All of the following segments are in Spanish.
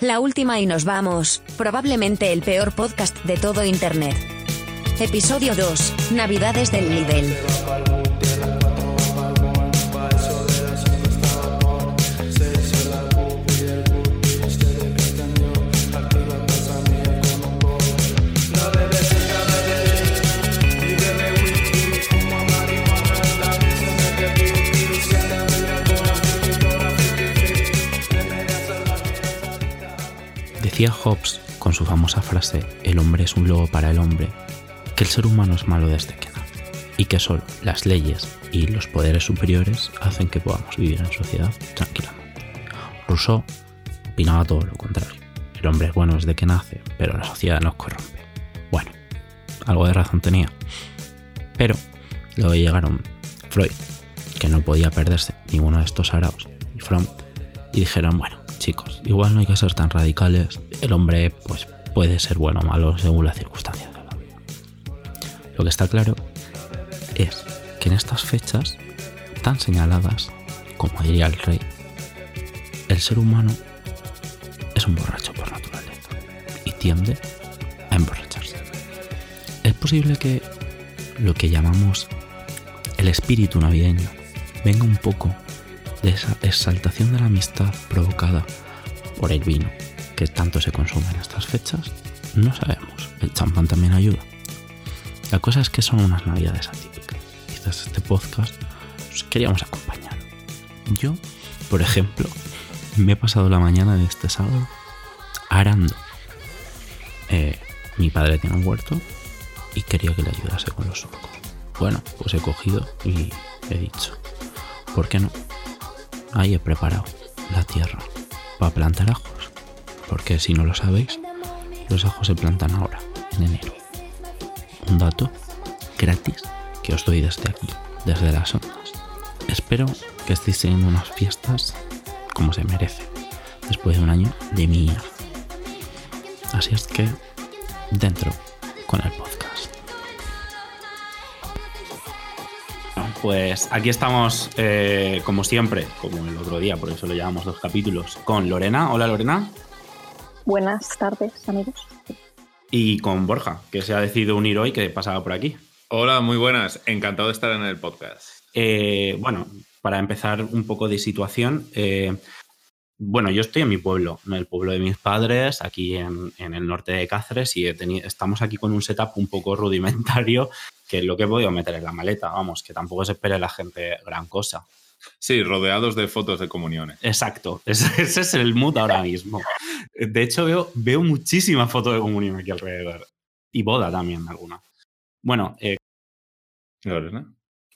La última y nos vamos, probablemente el peor podcast de todo Internet. Episodio 2, Navidades del Lidl. Decía Hobbes con su famosa frase, el hombre es un lobo para el hombre, que el ser humano es malo desde que nace y que solo las leyes y los poderes superiores hacen que podamos vivir en sociedad tranquilamente. Rousseau opinaba todo lo contrario. El hombre es bueno desde que nace, pero la sociedad nos corrompe. Bueno, algo de razón tenía. Pero luego llegaron Freud, que no podía perderse ninguno de estos araos, y Fromm, y dijeron, bueno, chicos, igual no hay que ser tan radicales, el hombre pues puede ser bueno o malo según las circunstancias la. Lo que está claro es que en estas fechas tan señaladas, como diría el rey, el ser humano es un borracho por naturaleza y tiende a emborracharse. Es posible que lo que llamamos el espíritu navideño venga un poco de esa exaltación de la amistad provocada por el vino que tanto se consume en estas fechas? No sabemos. El champán también ayuda. La cosa es que son unas navidades atípicas. Quizás este podcast os queríamos acompañar. Yo, por ejemplo, me he pasado la mañana de este sábado arando. Eh, mi padre tiene un huerto y quería que le ayudase con los surcos. Bueno, pues he cogido y he dicho, ¿por qué no? Ahí he preparado la tierra para plantar ajos. Porque si no lo sabéis, los ajos se plantan ahora, en enero. Un dato gratis que os doy desde aquí, desde las ondas. Espero que estéis teniendo unas fiestas como se merece, después de un año de mierda. Así es que, dentro con el podcast. Pues aquí estamos, eh, como siempre, como el otro día, por eso lo llamamos dos capítulos, con Lorena. Hola Lorena. Buenas tardes, amigos. Y con Borja, que se ha decidido unir hoy, que pasaba por aquí. Hola, muy buenas. Encantado de estar en el podcast. Eh, bueno, para empezar un poco de situación, eh, bueno, yo estoy en mi pueblo, en el pueblo de mis padres, aquí en, en el norte de Cáceres, y he estamos aquí con un setup un poco rudimentario, que es lo que he podido meter en la maleta, vamos, que tampoco se espere la gente gran cosa. Sí, rodeados de fotos de comuniones. Exacto, ese, ese es el mood ahora mismo. De hecho, veo, veo muchísimas fotos de comunión aquí alrededor. Y boda también, alguna. Bueno, eh, Lorena.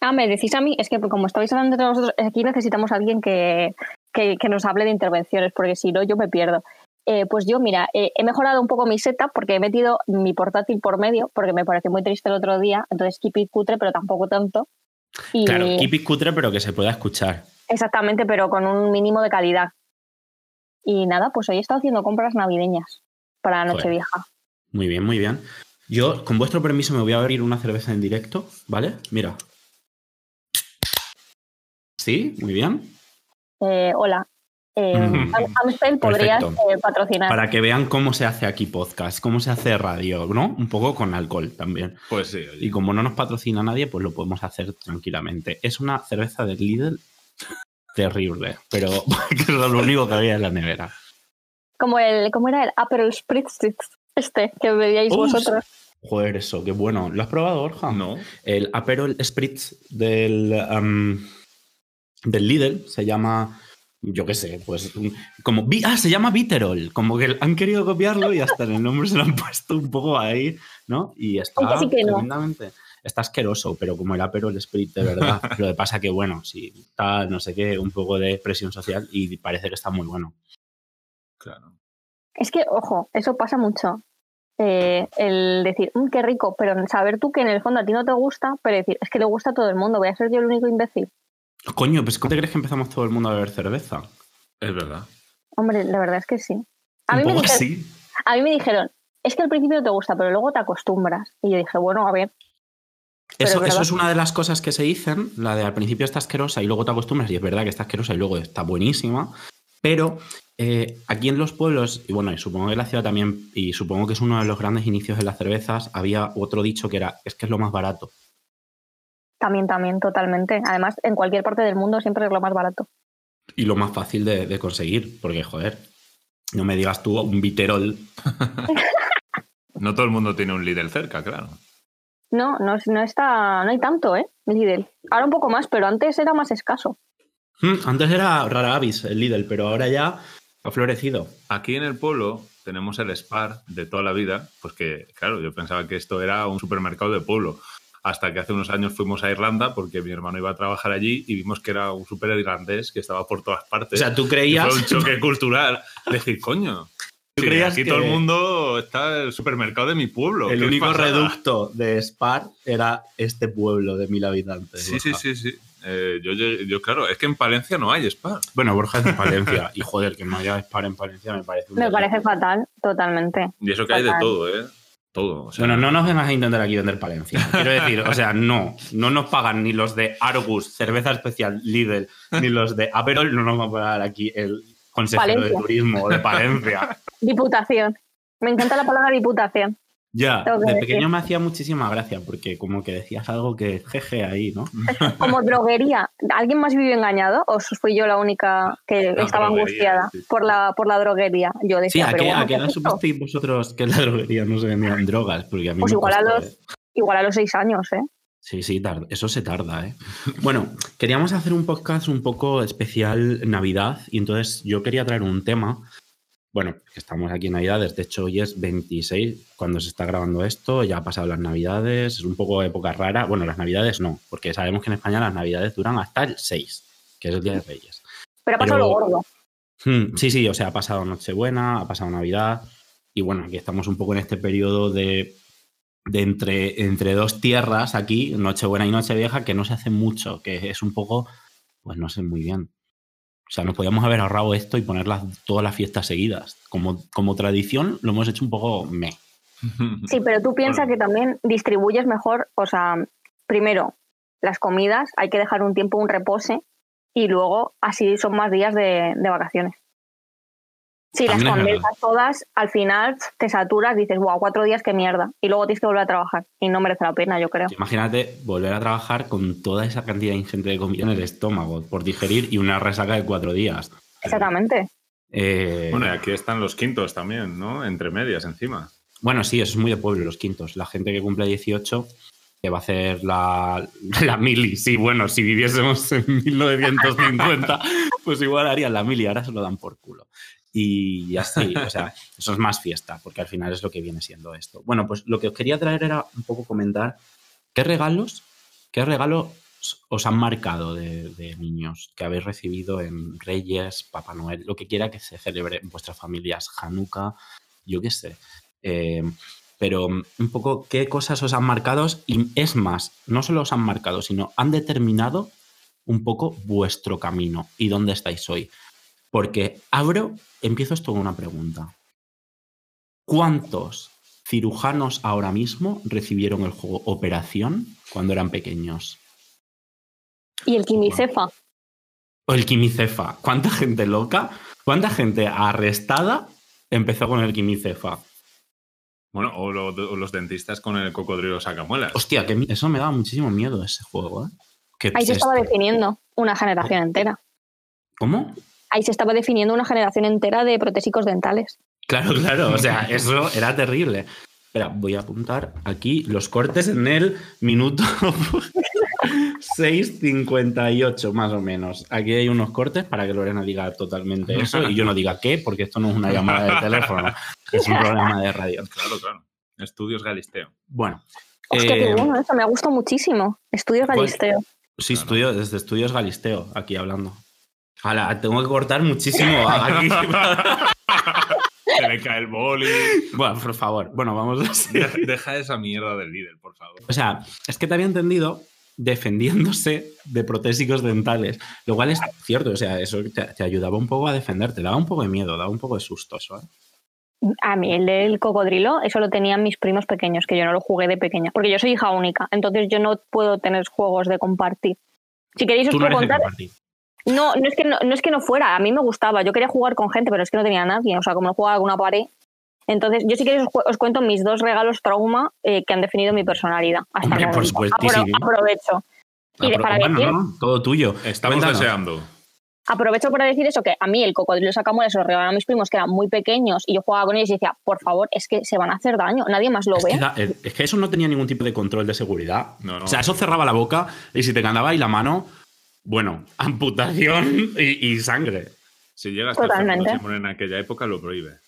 Ah, me decís a mí, es que como estabais hablando de nosotros, aquí necesitamos a alguien que, que, que nos hable de intervenciones, porque si no, yo me pierdo. Eh, pues yo, mira, eh, he mejorado un poco mi setup porque he metido mi portátil por medio, porque me pareció muy triste el otro día, entonces keep it cutre, pero tampoco tanto. Y- claro, keep it cutre, pero que se pueda escuchar. Exactamente, pero con un mínimo de calidad. Y nada, pues hoy he estado haciendo compras navideñas para Joder. Nochevieja. Muy bien, muy bien. Yo, con vuestro permiso, me voy a abrir una cerveza en directo, ¿vale? Mira. Sí, muy bien. Eh, hola. Eh. Am- Amstel podrías eh, patrocinar. Para que vean cómo se hace aquí podcast, cómo se hace radio, ¿no? Un poco con alcohol también. Pues sí, oye. Y como no nos patrocina nadie, pues lo podemos hacer tranquilamente. Es una cerveza de Lidl terrible, pero que es lo único que había en la nevera. Como el, ¿cómo era el Aperol Spritz este que bebíais Uf. vosotros? Joder, eso, qué bueno. ¿Lo has probado, Borja? No. El Aperol Spritz del, del Lidl se llama, yo qué sé, pues un- como... Ah, se llama Viterol. Como que han querido copiarlo y hasta en el nombre se lo han puesto un poco ahí, ¿no? Y está sí que no. tremendamente... Está asqueroso, pero como el Aperol Spritz de verdad. Lo que pasa que, bueno, sí, está, no sé qué, un poco de presión social y parece que está muy bueno. Claro. Es que, ojo, eso pasa mucho. Eh, el decir, "Mm, qué rico, pero saber tú que en el fondo a ti no te gusta, pero decir, es que le gusta a todo el mundo, voy a ser yo el único imbécil. Coño, pues ¿cómo te crees que empezamos todo el mundo a beber cerveza? Es verdad. Hombre, la verdad es que sí. A Un mí, me dijeron, así. a mí me dijeron, es que al principio no te gusta, pero luego te acostumbras. Y yo dije, bueno, a ver, Pero Eso, es eso es una de las cosas que se dicen, la de al principio está asquerosa y luego te acostumbras y es verdad que está asquerosa y luego está buenísima, pero eh, aquí en los pueblos, y bueno, y supongo que en la ciudad también, y supongo que es uno de los grandes inicios de las cervezas, había otro dicho que era, es que es lo más barato. También, también, totalmente. Además, en cualquier parte del mundo siempre es lo más barato. Y lo más fácil de, de conseguir, porque joder, no me digas tú un Viterol. No todo el mundo tiene un Lidl cerca, claro. No, no, no está, no hay tanto, ¿eh? Lidl. Ahora un poco más, pero antes era más escaso. Hmm, Antes era rara avis el Lidl, pero ahora ya ha florecido. Aquí en el pueblo tenemos el Spar de toda la vida, pues que, claro, yo pensaba que esto era un supermercado de pueblo. Hasta que hace unos años fuimos a Irlanda porque mi hermano iba a trabajar allí y vimos que era un super irlandés que estaba por todas O partes. sea, tú Y creías... fue un choque cultural. Decir, coño. ¿Tú sí, creías aquí que- todo el mundo está el supermercado de mi pueblo. El único pasada. reducto de Spar era este pueblo de mil habitantes. Sí, sí, Borja. sí, sí. Eh, yo, llegué- yo, claro, es que en Palencia no hay Spar. Bueno, Borja es de Palencia. y joder, que no haya Spar en Palencia me parece un Me parece fatal, totalmente. Y eso que hay de todo, ¿eh? Todo. o sea, Bueno, no nos vengas a intentar aquí vender Palencia. Quiero decir, o sea, no. No nos pagan ni los de Argus, cerveza especial Lidl, ni los de Aperol. No nos va a pagar aquí el consejero Palencia. de turismo de Palencia. Diputación. Me encanta la palabra diputación. Ya, de decir. pequeño me hacía muchísima gracia porque como que decías algo que jeje ahí, ¿no? Como droguería. ¿Alguien más vivió engañado o fui yo la única que La estaba angustiada sí. por la, por la droguería? Yo Sí, decía, ¿a pero qué, bueno, a qué ¿qué edad supisteis vosotros que en la droguería no se vendían drogas? Porque a mí Pues me igual a los- ¿eh? Igual a los seis años, ¿eh? Sí, sí, eso se tarda, ¿eh? Bueno, queríamos hacer un podcast un poco especial Navidad y entonces yo quería traer un tema. Bueno, estamos aquí en Navidades, de hecho hoy es 26 cuando se está grabando esto, ya ha pasado las Navidades, es un poco época rara. Bueno, las Navidades no, porque sabemos que en España las Navidades duran hasta el 6, que es el Día de Reyes. Pero ha pasado Pero- lo gordo. Hmm, sí, sí, o sea, ha pasado Nochebuena, ha pasado Navidad y bueno, aquí estamos un poco en este periodo de, de entre, entre dos tierras aquí, Nochebuena y Nochevieja, que no se hace mucho, que es un poco, pues no sé muy bien. O sea, nos podíamos haber ahorrado esto y poner las- todas las fiestas seguidas. Como, como tradición lo hemos hecho un poco me. Sí, pero tú piensas Bueno. que también distribuyes mejor, o sea, primero, las comidas, hay que dejar un tiempo, un repose, y luego así son más días de, de vacaciones. Si las También condensas todas, al final te saturas, dices, wow, cuatro días, qué mierda. Y luego tienes que volver a trabajar. Y no merece la pena, yo creo. Imagínate volver a trabajar con toda esa cantidad ingente de comida en el estómago por digerir y una resaca de cuatro días. Exactamente. Eh, Bueno, y aquí están los quintos también, ¿no? Entre medias, encima. Bueno, sí, eso es muy de pueblo, los quintos. La gente que cumple 18 que va a hacer la, la mili. Sí, bueno, si viviésemos en 1950, pues igual harían la mili, ahora se lo dan por culo. Y así, o sea, eso es más fiesta, porque al final es lo que viene siendo esto. Bueno, pues lo que os quería traer era un poco comentar qué regalos, qué regalos os han marcado de, de niños que habéis recibido en Reyes, Papá Noel, lo que quiera que se celebre en vuestras familias, Hanukkah, yo qué sé. Eh, pero mm, un poco qué cosas os han marcado y es más, no solo os han marcado, sino han determinado un poco vuestro camino y dónde estáis hoy. Porque abro, empiezo esto con una pregunta. ¿Cuántos cirujanos ahora mismo recibieron el juego Operación cuando eran pequeños? Y el quimicefa. O el quimicefa. ¿Cuánta gente loca? ¿Cuánta gente arrestada empezó con el quimicefa? Bueno, o, lo- o los dentistas con el cocodrilo sacamuelas. Hostia, que eso me daba muchísimo miedo ese juego, ¿eh? Que Ahí se estaba este- definiendo una generación entera. ¿Cómo? Ahí se estaba definiendo una generación entera de protésicos dentales. Claro, claro, o sea, eso era terrible. Espera, voy a apuntar aquí los cortes en el minuto 6.58 más o menos. Aquí hay unos cortes para que Lorena diga totalmente eso y yo no diga qué, porque esto no es una llamada de teléfono, es un programa de radio. Claro, claro. Estudios Galisteo. Bueno. Hostia, qué eh, bueno eso, me ha gustado muchísimo. Estudios pues- Galisteo. Sí, Claro. estudio, desde Estudios Galisteo, aquí hablando. Ala, tengo que cortar muchísimo aquí. Se le cae el boli. bueno, por favor. Bueno, vamos a seguir. Deja, deja esa mierda del líder, por favor. O sea, es que te había entendido defendiéndose de protésicos dentales, lo cual es cierto, o sea, eso te, te ayudaba un poco a defenderte, daba un poco de miedo, daba un poco de susto eso. ¿eh? A mí el del cocodrilo, eso lo tenían mis primos pequeños, que yo no lo jugué de pequeña, porque yo soy hija única, entonces yo no puedo tener juegos de compartir. Si queréis os Tú no puedo de compartir. No, no es, que no, no es que no fuera, a mí me gustaba. Yo quería jugar con gente, pero es que no tenía nadie. O sea, como no jugaba alguna pared. Entonces, yo sí que os, cu- os cuento mis dos regalos trauma eh, que han definido mi personalidad. Hasta Hombre, por. Apro- aprovecho. Y de- Apro- para bueno, decir- no, todo tuyo. Estamos Cuéntanos. deseando. Aprovecho para decir eso, que a mí el cocodrilo sacamuelas se lo regalaron a mis primos que eran muy pequeños y yo jugaba con ellos y decía, por favor, es que se van a hacer daño, nadie más lo Es ve. que, da- es que eso no tenía ningún tipo de control de seguridad. No, no. O sea, eso cerraba la boca y si te ganaba ahí la mano, bueno, amputación y, y sangre. Si llega hasta el Totalmente. Fernando Simón en aquella época, lo prohíbe.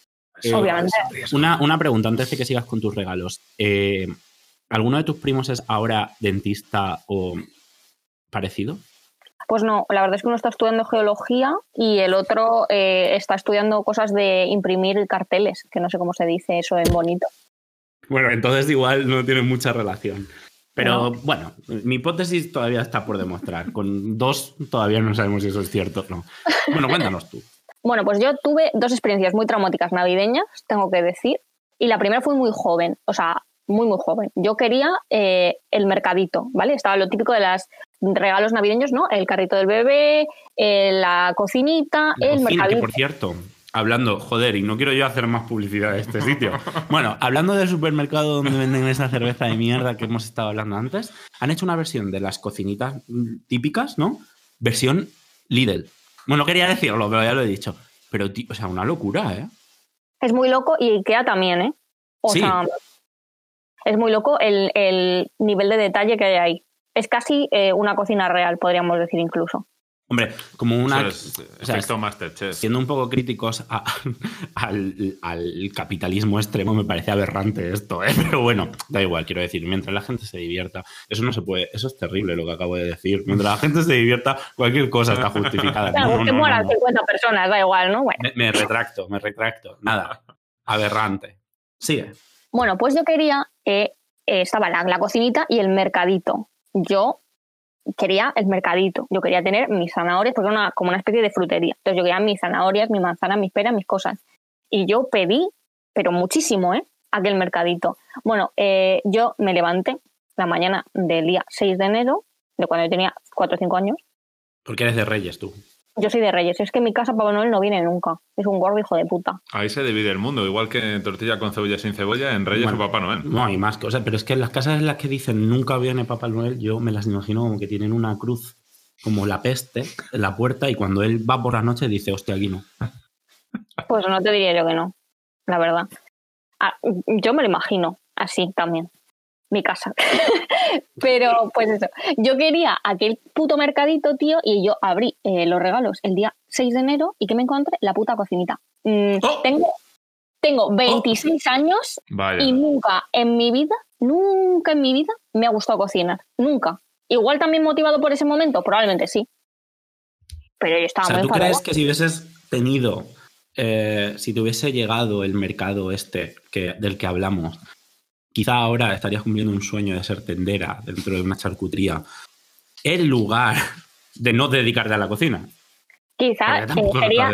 Eh, Obviamente. Una, una pregunta antes de que sigas con tus regalos. Eh, ¿Alguno de tus primos es ahora dentista o parecido? Pues no, la verdad es que uno está estudiando geología y el otro eh, está estudiando cosas de imprimir carteles, que no sé cómo se dice eso en bonito. Bueno, entonces igual no tiene mucha relación. Pero No. bueno, mi hipótesis todavía está por demostrar. Con dos todavía no sabemos si eso es cierto o no. Bueno, cuéntanos tú. Bueno, pues yo tuve dos experiencias muy traumáticas navideñas, tengo que decir, y la primera fue muy joven, o sea, muy, muy joven. Yo quería eh, el mercadito, ¿vale? Estaba lo típico de los regalos navideños, ¿no? El carrito del bebé, eh, la cocinita, La el cocina, que mercadito. por cierto, hablando, joder, y no quiero yo hacer más publicidad de este sitio. Bueno, hablando del supermercado donde venden esa cerveza de mierda que hemos estado hablando antes, han hecho una versión de las cocinitas típicas, ¿no? Versión Lidl. Bueno, no quería decirlo, pero ya lo he dicho. Pero, tío, o sea, una locura, ¿eh? Es muy loco y Ikea también, ¿eh? O Sí. sea, es muy loco el, el nivel de detalle que hay ahí. Es casi eh, una cocina real, podríamos decir incluso. Hombre, como una... Es o sea, siendo un poco críticos a- al, al capitalismo extremo, me parece aberrante esto, ¿eh? Pero bueno, da igual, quiero decir, mientras la gente se divierta, eso no se puede, eso es terrible lo que acabo de decir. Mientras la gente se divierta, cualquier cosa está justificada. Claro, No, no, que no, mueran no. 50 personas, da igual, ¿no? Bueno. Me, me retracto, me retracto. Nada, aberrante. Sigue. Bueno, pues yo quería, eh, eh, estaba la, la cocinita y el mercadito. Yo quería el mercadito, yo quería tener mis zanahorias, porque era una, como una especie de frutería. Entonces yo quería mis zanahorias, mi manzana, mis peras, mis cosas. Y yo pedí, pero muchísimo, ¿eh? Aquel mercadito. Bueno, eh, yo me levanté la mañana del día 6 de enero, de cuando yo tenía 4 o 5 años. Porque eres de Reyes tú. Yo soy de Reyes, es que en mi casa Papá Noel no viene nunca. Es un gordo hijo de puta. Ahí se divide el mundo, igual que tortilla con cebolla sin cebolla, en Reyes Bueno. o Papá Noel. No hay más cosas, pero es que en las casas en las que dicen nunca viene Papá Noel, yo me las imagino como que tienen una cruz como la peste en la puerta y cuando él va por la noche dice, hostia, aquí no. Pues no te diría yo que no, la verdad. Ah, yo me lo imagino así también, mi casa. Pero pues eso, yo quería aquel puto mercadito, tío, y yo abrí eh, los regalos el día 6 de enero y que me encontré la puta cocinita. Mm, ¡Oh! Tengo, tengo 26 años Vaya. y nunca en mi vida, nunca en mi vida me ha gustado cocinar. Nunca. Igual también motivado por ese momento, probablemente sí. Pero yo O estaba sea, muy ¿tú crees que si hubieses tenido, eh, si te hubiese llegado el mercado este que, del que hablamos, quizá ahora estarías cumpliendo un sueño de ser tendera dentro de una charcutería, en lugar de no dedicarte a la cocina? Quizá, Porque eh, sería,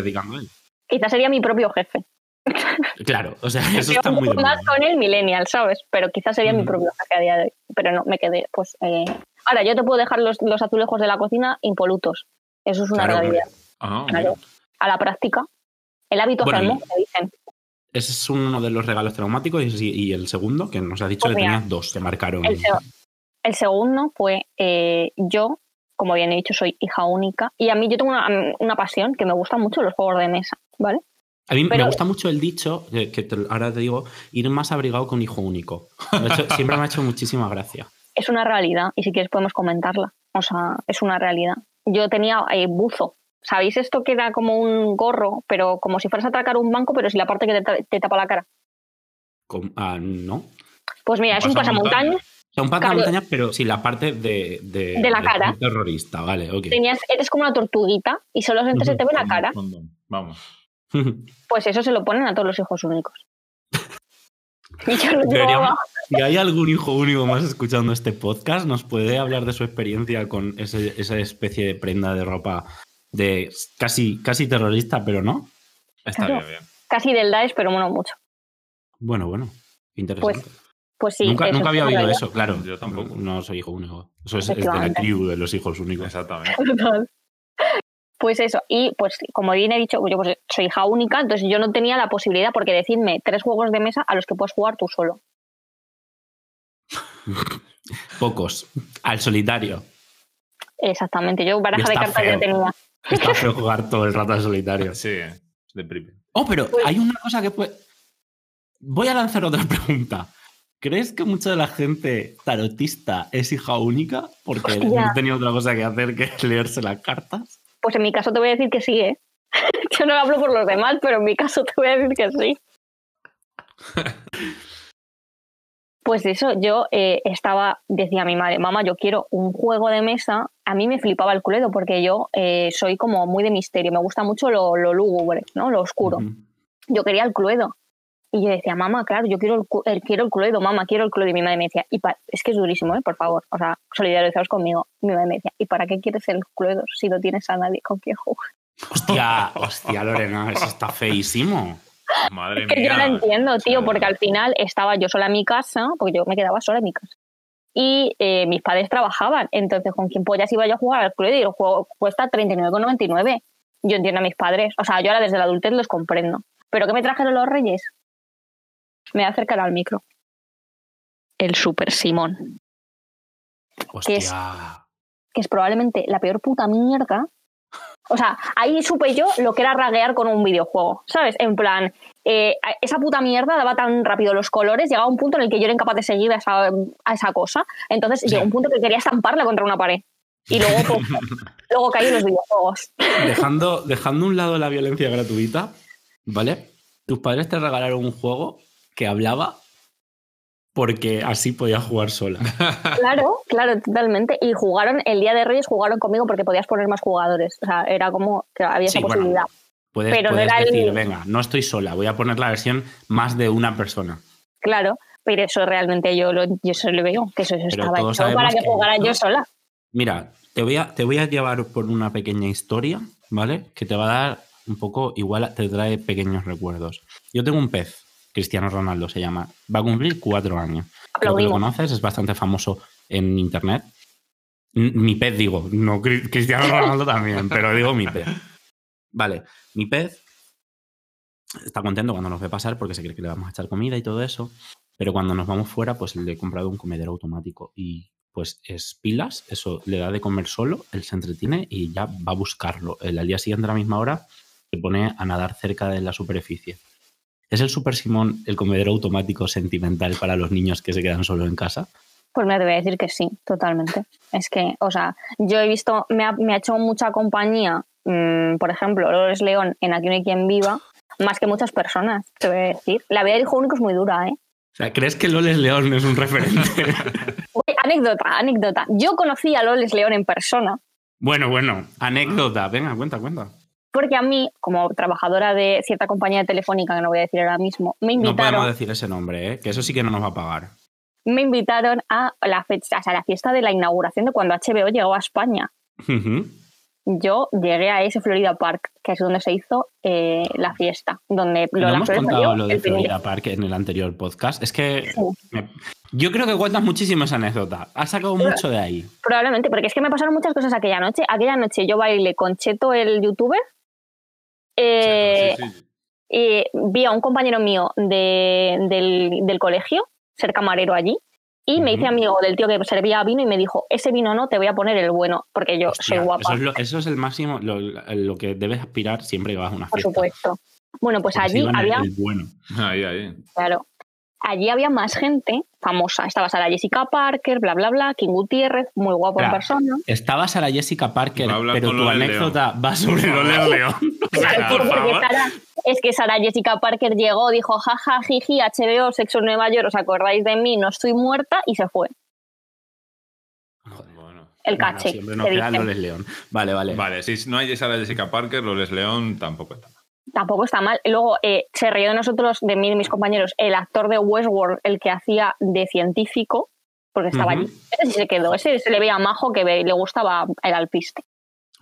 quizá sería mi propio jefe. Claro, o sea, eso Yo está muy más con el millennial, ¿sabes? Pero quizás sería mi propio jefe a día de hoy. Pero no, me quedé, pues... eh, Ahora, yo te puedo dejar los, los azulejos de la cocina impolutos. Eso es una Claro, realidad. Ah, Claro. A la práctica. El hábito Bueno, y- que dicen. Ese es uno de los regalos traumáticos y, y el segundo, que nos ha dicho Pues que mira, tenías dos, que marcaron. El, se- el segundo fue eh, yo, como bien he dicho, soy hija única. Y a mí yo tengo una, una pasión que me gustan mucho los juegos de mesa, ¿vale? A mí me gusta mucho el dicho, que, que te- ahora te digo, ir más abrigado que un hijo único. Hecho, siempre me ha hecho muchísima gracia. Es una realidad y si quieres podemos comentarla. O sea, es una realidad. Yo tenía eh, buzo. ¿Sabéis esto que era como un gorro, pero como si fueras a atracar un banco, pero sin la parte que te, ta- te tapa la cara? Ah, no. Pues mira, Un es un pasamontañas. pasamontañas. sea, un Claro. pantamontaña, pero sin la parte de, de, De la cara. terrorista, vale, ok. Tenías, eres como una tortuguita y solo gente se te ve la cara. Vamos. Pues eso se lo ponen a todos los hijos únicos. Y yo lo si hay algún hijo único más escuchando este podcast, nos puede hablar de su experiencia con ese- esa especie de prenda de ropa de casi, casi terrorista, pero no. Está Claro. bien, bien. Casi del Daesh, pero bueno, mucho. Bueno, bueno, interesante. Pues sí. nunca eso nunca había oído eso, claro. Yo tampoco. No, no soy hijo único. Eso es, es de la crew de los hijos únicos. Exactamente. Total. Pues eso, y pues como bien he dicho, yo pues soy hija única, entonces yo no tenía la posibilidad, porque decidme tres juegos de mesa a los que puedes jugar tú solo. Pocos. Al solitario. Exactamente, yo baraja de cartas feo. ya tenía. Está feo jugar todo el rato al solitario. Sí, es deprimente. Oh, pero Pues- hay una cosa que puede. Voy a lanzar otra pregunta. ¿Crees que mucha de la gente tarotista es hija única? Porque Hostia. no tenía otra cosa que hacer que leerse las cartas. Pues en mi caso te voy a decir que sí, ¿eh? Yo no hablo por los demás, pero en mi caso te voy a decir que sí. Pues eso, yo eh, estaba, decía a mi madre, mamá, yo quiero un juego de mesa. A mí me flipaba el Cluedo porque yo eh, soy como muy de misterio, me gusta mucho lo, lo lúgubre, ¿no? Lo oscuro. Yo quería el Cluedo. Y yo decía, mamá, claro, yo quiero el, el- quiero el Cluedo, mamá, quiero el Cluedo. Y mi madre me decía, y pa- es que es durísimo, ¿eh? Por favor, o sea, solidarizaos conmigo. Y mi madre me decía, ¿y para qué quieres el Cluedo si no tienes a nadie con quien jugar? Hostia, hostia, Lorena, eso está feísimo. Madre que mía. yo no entiendo, tío, porque al final estaba yo sola en mi casa, porque yo me quedaba sola en mi casa. Y eh, mis padres trabajaban, entonces con quién pollas iba yo a jugar al Cluedo y el juego cuesta 39,99. Yo entiendo a mis padres, o sea, yo ahora desde la adultez los comprendo. ¿Pero qué me trajeron los reyes? Me voy a acercar al micro. El Super Simón, ¿Qué es? Hostia. que es probablemente la peor puta mierda. O sea, ahí supe yo lo que era raguear con un videojuego, ¿sabes? En plan, eh, esa puta mierda daba tan rápido los colores, llegaba un punto en el que yo era incapaz de seguir a esa, a esa cosa. Entonces Sí. llegó un punto que quería estamparla contra una pared. Y luego, pues, luego caí en los videojuegos. Dejando, dejando a un lado la violencia gratuita, ¿vale? Tus padres te regalaron un juego que hablaba porque así podías jugar sola. Claro, claro, totalmente. Y jugaron, el día de Reyes jugaron conmigo porque podías poner más jugadores. O sea, era como que había Sí, esa bueno, posibilidad. Puedes, Pero no era el- decir, venga, no estoy sola, voy a poner la versión más de una persona. Claro, pero eso realmente yo, lo, yo se lo veo, que eso, estaba todos hecho para que que jugara yo sola. Mira, te voy, a, te voy a llevar por una pequeña historia, ¿vale? Que te va a dar un poco, igual te trae pequeños recuerdos. Yo tengo un pez, Cristiano Ronaldo se llama, va a cumplir cuatro años. Creo que lo conoces, es bastante famoso en internet. Mi pez, digo, no Cri- Cristiano Ronaldo también, pero digo mi pez. Vale, mi pez está contento cuando nos ve pasar porque se cree que le vamos a echar comida y todo eso, pero cuando nos vamos fuera, pues le he comprado un comedero automático y pues es pilas, eso le da de comer solo, él se entretiene y ya va a buscarlo. El al día siguiente a la misma hora se pone a nadar cerca de la superficie. ¿Es el Super Simón el comedero automático sentimental para los niños que se quedan solo en casa? Pues me debe decir que sí, totalmente. Es que, o sea, yo he visto, me ha, me ha hecho mucha compañía, mm, por ejemplo, Lores León en Aquí no hay quien viva, más que muchas personas, te voy a decir. La vida del hijo único es muy dura, ¿eh? O sea, ¿crees que Loles León es un referente? Uy, anécdota, anécdota. Yo conocí a Loles León en persona, bueno, bueno, anécdota. Venga, cuenta, cuenta. Porque a mí, como trabajadora de cierta compañía telefónica, que no voy a decir ahora mismo, me No invitaron, podemos decir ese nombre, ¿eh? que eso sí que no nos va a pagar. me invitaron a la, fecha, o sea, la fiesta de la inauguración de cuando HBO llegó a España. Yo llegué a ese Florida Park, que es donde se hizo eh, la fiesta, donde No Lola hemos contado salió lo de el primer- Florida Park en el anterior podcast. Es que Sí. me- yo creo que cuentas muchísimo esa anécdota. Has sacado mucho de ahí. Probablemente, porque es que me pasaron muchas cosas aquella noche. Aquella noche yo bailé con Cheto, el youtuber, eh, Sí, sí. y vi a un compañero mío de- del, del colegio, ser camarero allí, y me hice Ujú. amigo del tío que servía vino y me dijo, ese vino no, te voy a poner el bueno, porque yo Hostia, soy guapa, Eso es, lo, eso es el máximo, lo, lo que debes aspirar siempre que vas a una por fiesta. supuesto. Bueno, pues Porque allí había... el bueno. Ahí, ahí. Claro. Allí había más gente famosa. Estaba Sara Jessica Parker, bla, bla, bla, King Gutiérrez, muy guapo en persona. Estaba Sara Jessica Parker, pero tu anécdota va sobre Loles León. O sea, Claro, por porque favor. Sara- es que Sara Jessica Parker llegó, dijo, jaja, jiji, HBO, Sexo en Nueva York, ¿os acordáis de mí? No estoy muerta y se fue. Bueno. El Bueno, caché. siempre nos que queda. Loles León. Vale, vale. Vale, si no hay Sara Jessica Parker, Loles León tampoco está. Tampoco está mal. Luego eh, se rió de nosotros, de mí y mis compañeros, el actor de Westworld, el que hacía de científico, porque estaba allí. Ese sí se quedó. Ese se le veía majo que le gustaba el alpiste.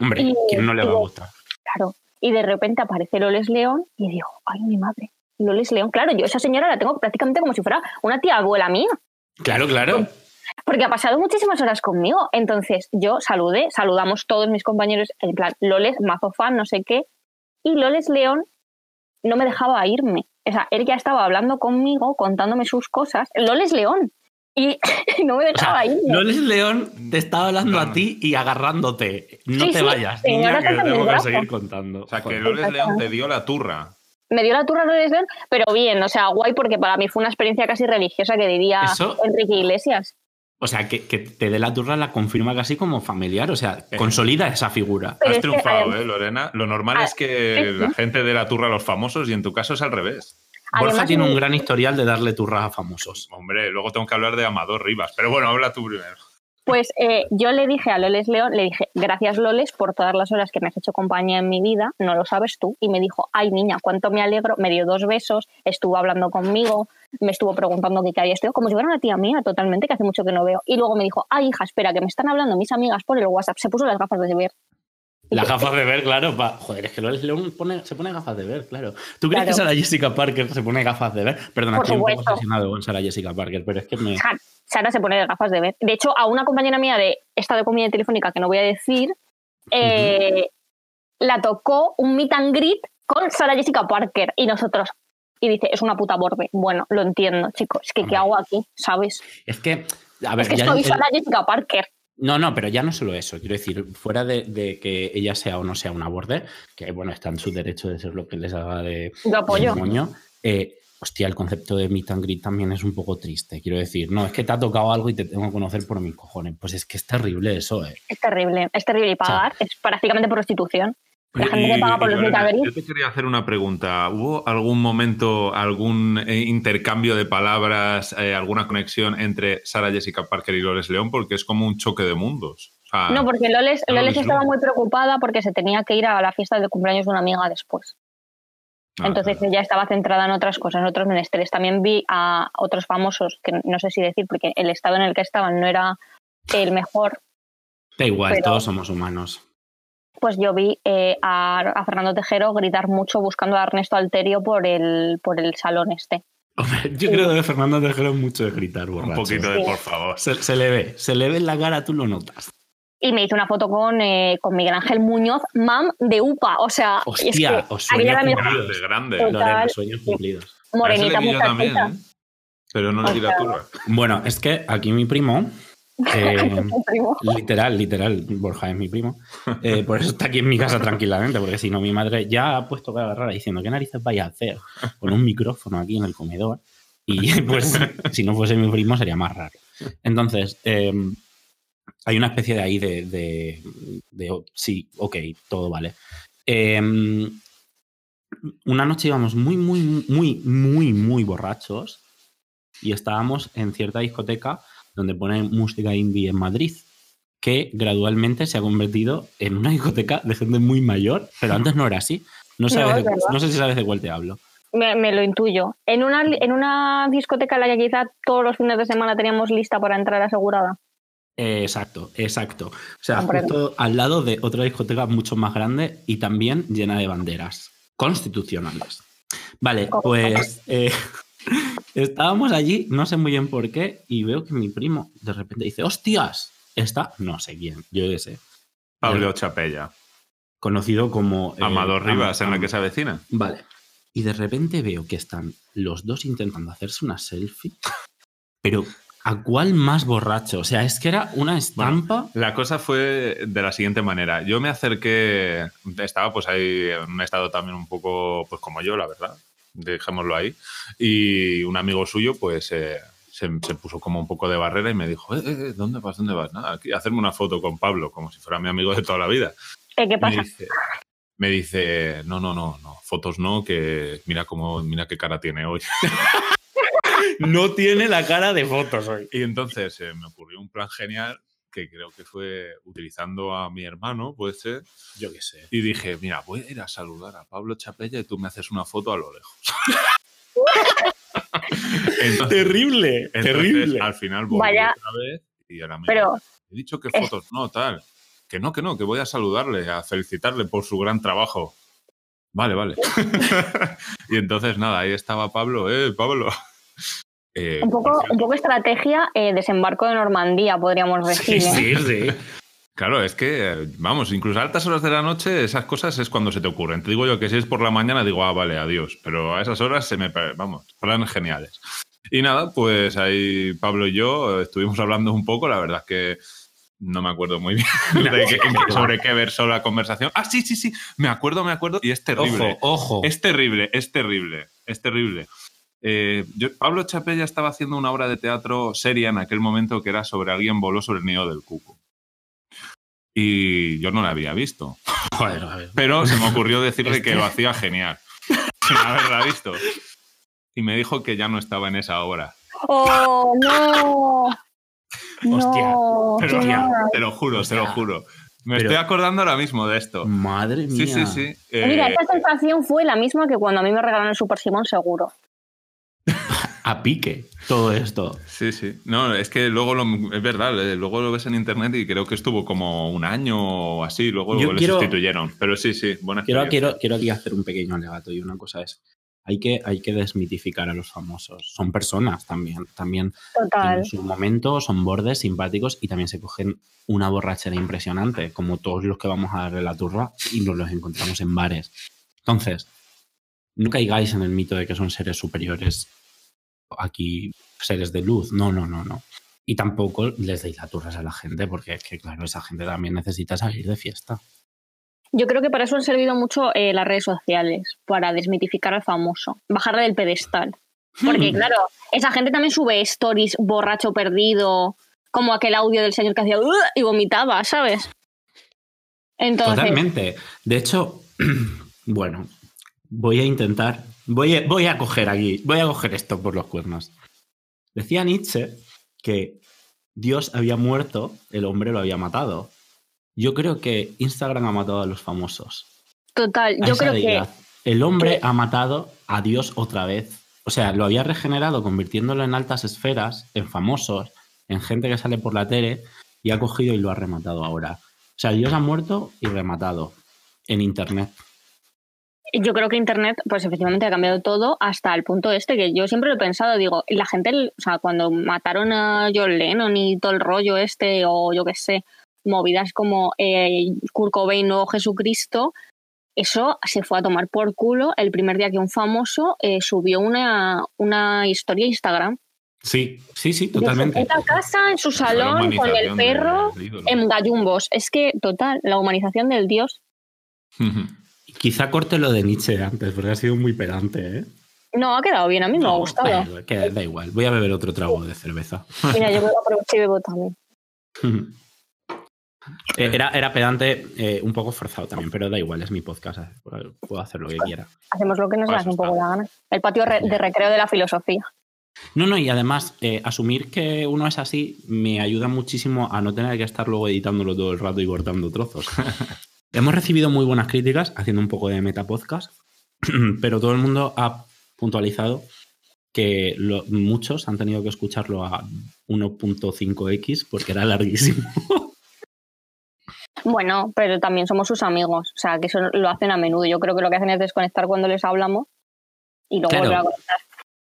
Hombre, Y- ¿quién no le va a gustar? Claro. Y de repente aparece Loles León y digo, ay, mi madre. Loles León, claro, yo esa señora la tengo prácticamente como si fuera una tía abuela mía. Claro, claro. Porque ha pasado muchísimas horas conmigo. Entonces yo saludé, saludamos todos mis compañeros, en plan, Loles, mazo fan, no sé qué. Y Loles León no me dejaba irme. O sea, él ya estaba hablando conmigo, contándome sus cosas. Loles León. Y no me O dejaba sea, irme. Loles León te estaba hablando a ti y agarrándote. No Sí, te sí, vayas, niña, que tengo que seguir contando. O sea, que. Loles León te dio la turra. Me dio la turra Loles León, pero bien, o sea, guay, porque para mí fue una experiencia casi religiosa que diría Eso- Enrique Iglesias. O sea, que, que te dé la turra la confirma casi como familiar. O sea, Eh. consolida esa figura. Pero Has triunfado, ¿eh, Lorena? Lo normal Ah, es que la gente dé la turra a los famosos y en tu caso es al revés. Borja Además, tiene un gran historial de darle turra a famosos. Hombre, luego tengo que hablar de Amador Rivas. Pero bueno, habla tú primero. Pues eh, yo le dije a Loles León, le dije, gracias Loles por todas las horas que me has hecho compañía en mi vida, no lo sabes tú. Y me dijo, ay niña, cuánto me alegro, me dio dos besos, estuvo hablando conmigo, me estuvo preguntando qué había estudiado, como si fuera una tía mía totalmente, que hace mucho que no veo. Y luego me dijo, ay hija, espera, que me están hablando mis amigas por el WhatsApp, se puso las gafas de ver. Las gafas de ver, claro. pa- Joder, es que Loles León pone- se pone gafas de ver, claro. ¿Tú crees Claro. que Sara Jessica Parker se pone gafas de ver? Perdona, Por estoy un poco obsesionado con Sara Jessica Parker, pero es que me. Sa- Sara se pone las gafas de ver. De hecho, a una compañera mía de esta de comida telefónica que no voy a decir, eh, la tocó un meet and greet con Sara Jessica Parker y nosotros. Y dice, es una puta borde. Bueno, lo entiendo, chicos. Es que, ¿qué hago aquí? ¿Sabes? Es que. A ver, es que ya soy el- Sara Jessica Parker. No, no, pero ya no solo eso. Quiero decir, fuera de, de que ella sea o no sea una borde, que bueno, está en su derecho de ser lo que les haga de, Yo apoyo. de moño, eh, hostia, el concepto de meet and greet también es un poco triste. Quiero decir, no, es que te ha tocado algo y te tengo que conocer por mis cojones. Pues es que es terrible eso, ¿eh? Es terrible. Es terrible. Y pagar es prácticamente prostitución. La Y- gente que paga por y, los meet and greet. Yo te quería hacer una pregunta. ¿Hubo algún momento, algún eh, intercambio de palabras, eh, alguna conexión entre Sara Jessica Parker y Loles León? Porque es como un choque de mundos. O sea, No, porque Loles, Loles estaba muy preocupada porque se tenía que ir a la fiesta de cumpleaños de una amiga después. Ah, Entonces claro. ella estaba centrada en otras cosas, en otros menesteres. También vi a otros famosos, que no sé si decir, porque el estado en el que estaban no era el mejor. Da igual, Pero- todos somos humanos. Pues yo vi eh, a, a Fernando Tejero gritar mucho buscando a Ernesto Alterio por el, por el salón este. Hombre, yo creo que Fernando Tejero mucho de gritar, un borracho. poquito de Sí. por favor. Se, se le ve, se le ve en la cara, tú lo notas. Y me hice una foto con, eh, con Miguel Ángel Muñoz, mam de UPA. O sea, es Hostia, que os aquella sueño era mi cumplido. Grande. Total. Lorena, sueños cumplidos. Morenita yo también. ¿eh? Pero no le di la turra. Bueno, es que aquí mi primo, eh, Mi primo. literal, literal, Borja es mi primo, eh, por eso está aquí en mi casa tranquilamente, porque si no mi madre ya ha puesto cara rara diciendo, ¿qué narices vaya a hacer con un micrófono aquí en el comedor? Y pues si no fuese mi primo sería más raro. Entonces, eh, hay una especie de ahí de, de- de, oh, sí, ok, todo vale. Eh, una noche íbamos muy, muy, muy, muy, muy borrachos y estábamos en cierta discoteca donde ponen música indie en Madrid, que gradualmente se ha convertido en una discoteca de gente muy mayor, pero antes no era así. No, sabes de- no sé si sabes de cuál te hablo. Me, me lo intuyo. En una, en una discoteca en la que quizá todos los fines de semana teníamos lista para entrar asegurada. Eh, exacto, exacto. O sea, Comprendo. justo al lado de otra discoteca mucho más grande y también llena de banderas constitucionales. Vale, pues eh, estábamos allí, no sé muy bien por qué, y veo que mi primo de repente dice, hostias, está, no sé quién, yo qué sé, Pablo Chapella. conocido como... eh, Amador Rivas, Am- en la que se avecina. Vale. Y de repente veo que están los dos intentando hacerse una selfie, pero ¿a cuál más borracho? O sea, es que era una estampa... La cosa fue de la siguiente manera. Yo me acerqué, estaba pues ahí en un estado también un poco, pues como yo, la verdad, dejémoslo ahí. Y un amigo suyo, pues eh, se, se puso como un poco de barrera y me dijo, eh, eh, ¿dónde vas? ¿Dónde vas? Nada, aquí, hacerme una foto con Pablo, como si fuera mi amigo de toda la vida. Eh, ¿Qué Me pasa? dice, me dice, no, no, no, no, fotos no, que mira cómo, mira qué cara tiene hoy. No tiene la cara de fotos hoy. Y entonces eh, me ocurrió un plan genial que creo que fue utilizando a mi hermano, puede ser, Yo qué sé. y dije, mira, voy a ir a saludar a Pablo Chapella y tú me haces una foto a lo lejos. entonces, Terrible, entonces, al final volví Vaya. otra vez y ahora me Pero he dicho que fotos no, tal. Que no, que no, que voy a saludarle, a felicitarle por su gran trabajo. Vale, vale. y entonces nada, ahí estaba Pablo, eh, Pablo. Eh, Un poco, un poco estrategia eh, desembarco de Normandía, podríamos decir. Sí, ¿eh? sí, sí. Claro, es que, vamos, incluso a altas horas de la noche, esas cosas es cuando se te ocurren. Te digo yo que si es por la mañana, digo, ah, vale, adiós. Pero a esas horas se me. Vamos, planes geniales. Y nada, pues ahí Pablo y yo eh, estuvimos hablando un poco, la verdad es que no me acuerdo muy bien de qué- sobre qué versó la conversación. Ah, sí, sí, sí, me acuerdo, me acuerdo, y es terrible. Ojo, ojo. Es terrible, es terrible, es terrible. Eh, yo- Pablo Chapella estaba haciendo una obra de teatro seria en aquel momento que era sobre alguien voló sobre el nido del cuco. Y yo no la había visto. Joder, a ver. Pero se me ocurrió decirle Este- que lo hacía genial, sin haberla visto. Y me dijo que ya no estaba en esa obra. ¡Oh, no! Hostia, No, Pero, Hostia. te lo juro, te lo juro. Me Pero- estoy acordando ahora mismo de esto. Madre mía. Sí, sí, sí. Mira, Eh, esta sensación fue la misma que cuando a mí me regalaron el Super Simón, seguro. A pique todo esto. Sí, sí. No, es que luego lo, es verdad, eh, luego lo ves en internet y creo que estuvo como un año o así, luego Yo quiero- sustituyeron. Pero sí, sí, buena Quiero, quiero, quiero aquí hacer un pequeño alegato y una cosa es, hay que, hay que desmitificar a los famosos. Son personas también, también Total. en su momento son bordes simpáticos y también se cogen una borrachera impresionante, como todos los que vamos a darle la turra y nos los encontramos en bares. Entonces, no caigáis en el mito de que son seres superiores aquí, seres de luz. No, no, no, no. Y tampoco les deis la turras a la gente, porque es que, claro, esa gente también necesita salir de fiesta. Yo creo que para eso han servido mucho eh, las redes sociales, para desmitificar al famoso, bajarle del pedestal. Porque, claro, esa gente también sube stories borracho perdido, como aquel audio del señor que hacía y vomitaba, ¿sabes? Entonces, Totalmente. De hecho, bueno, voy a intentar, voy a, voy a coger aquí, voy a coger esto por los cuernos. Decía Nietzsche que Dios había muerto, el hombre lo había matado. Yo creo que Instagram ha matado a los famosos. total, a yo creo que. El hombre ha matado a Dios otra vez. O sea, lo había regenerado convirtiéndolo en altas esferas, en famosos, en gente que sale por la tele y ha cogido y lo ha rematado ahora. O sea, Dios ha muerto y rematado en Internet. Yo creo que Internet, pues efectivamente ha cambiado todo hasta el punto este que yo siempre lo he pensado, digo, la gente, o sea, cuando mataron a John Lennon y todo el rollo este, o yo qué sé, movidas como eh, Kurt Cobain o Jesucristo, eso se fue a tomar por culo el primer día que un famoso eh, subió una, una historia a Instagram. Sí, sí, sí, totalmente. puta casa, en su salón, con el perro, en gallumbos. Es que, total, la humanización del dios. Quizá corte lo de Nietzsche antes, porque ha sido muy pedante, ¿eh? No, ha quedado bien, a mí me ha gustado. bueno, que da igual. Voy a beber otro trago de cerveza. Mira, yo voy a aprovechar y bebo también. Eh, Era, era pedante, eh, un poco forzado también, pero da igual, es mi podcast. eh, Puedo hacer lo que quiera. Hacemos lo que nos hace un poco la gana. El patio re- de recreo de la filosofía. No, no, y además, eh, asumir que uno es así me ayuda muchísimo a no tener que estar luego editándolo todo el rato y cortando trozos. Hemos recibido muy buenas críticas haciendo un poco de metapodcast, pero todo el mundo ha puntualizado que lo- muchos han tenido que escucharlo a 1.5x porque era larguísimo. Bueno, pero también somos sus amigos. O sea, que eso lo hacen a menudo. Yo creo que lo que hacen es desconectar cuando les hablamos y luego Claro. volver a conectar.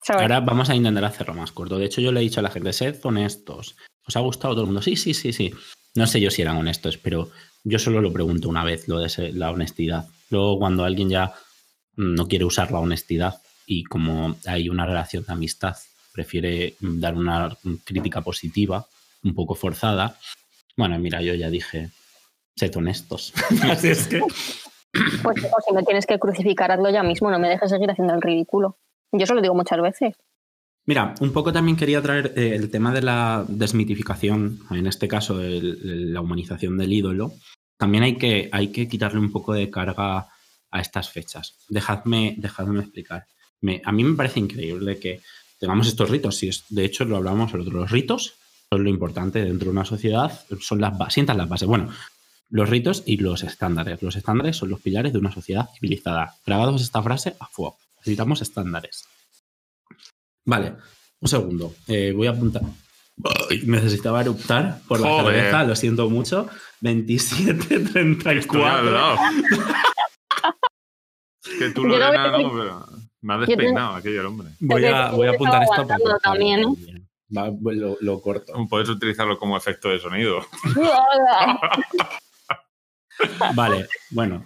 ¿sabes? Ahora vamos a intentar hacerlo más corto. De hecho, yo le he dicho a la gente, sed honestos. ¿Os ha gustado todo el mundo? Sí, sí, sí, sí. No sé yo si eran honestos, pero yo solo lo pregunto una vez, lo de ser- la honestidad. Luego, cuando alguien ya no quiere usar la honestidad y como hay una relación de amistad, prefiere dar una crítica positiva, un poco forzada. Bueno, mira, yo ya dije, sed honestos. Así es que... Pues si me tienes que crucificar, hazlo ya mismo. No me dejes seguir haciendo el ridículo. Yo eso lo digo muchas veces. Mira, un poco también quería traer eh, el tema de la desmitificación, en este caso la humanización del ídolo. También hay que, hay que quitarle un poco de carga a estas fechas. Dejadme, dejadme explicar. A mí me parece increíble que tengamos estos ritos. Si es, de hecho, lo hablamos el otro. Los ritos son lo importante dentro de una sociedad, son las sientan las bases. Bueno, los ritos y los estándares. Los estándares son los pilares de una sociedad civilizada. Grabados esta frase a fuego. Necesitamos estándares. Vale, un segundo. Eh, voy a apuntar. Ay, necesitaba eruptar por la Joder. cerveza, lo siento mucho. 27.34. Estoy al lado. que tú, Yo no pero... Me ha Yo te- despeinado aquello el hombre. Voy a, voy a apuntar esto para también, ¿eh? también. Va, lo, lo corto. Puedes utilizarlo como efecto de sonido. Vale, bueno.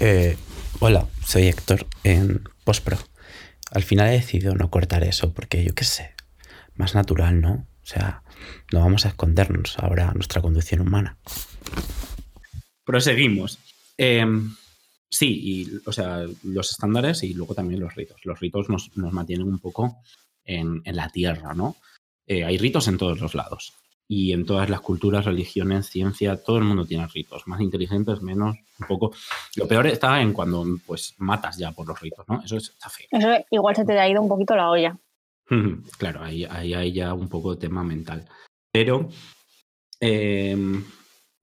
Eh, hola, soy Héctor en Postpro. Al final he decidido no cortar eso porque yo qué sé, más natural, ¿no? O sea, no vamos a escondernos ahora nuestra conducción humana. Proseguimos. Em, sí, y, o sea, los estándares y luego también los ritos. Los ritos nos, nos mantienen un poco en, en la tierra, ¿no? Eh, hay ritos en todos los lados y en todas las culturas, religiones, ciencia, todo el mundo tiene ritos, más inteligentes, menos, un poco. Lo peor está en cuando pues matas ya por los ritos, ¿no? Eso es- está feo. Eso igual se te ha ido un poquito la olla. Claro, ahí, ahí hay ya un poco de tema mental. Pero, eh,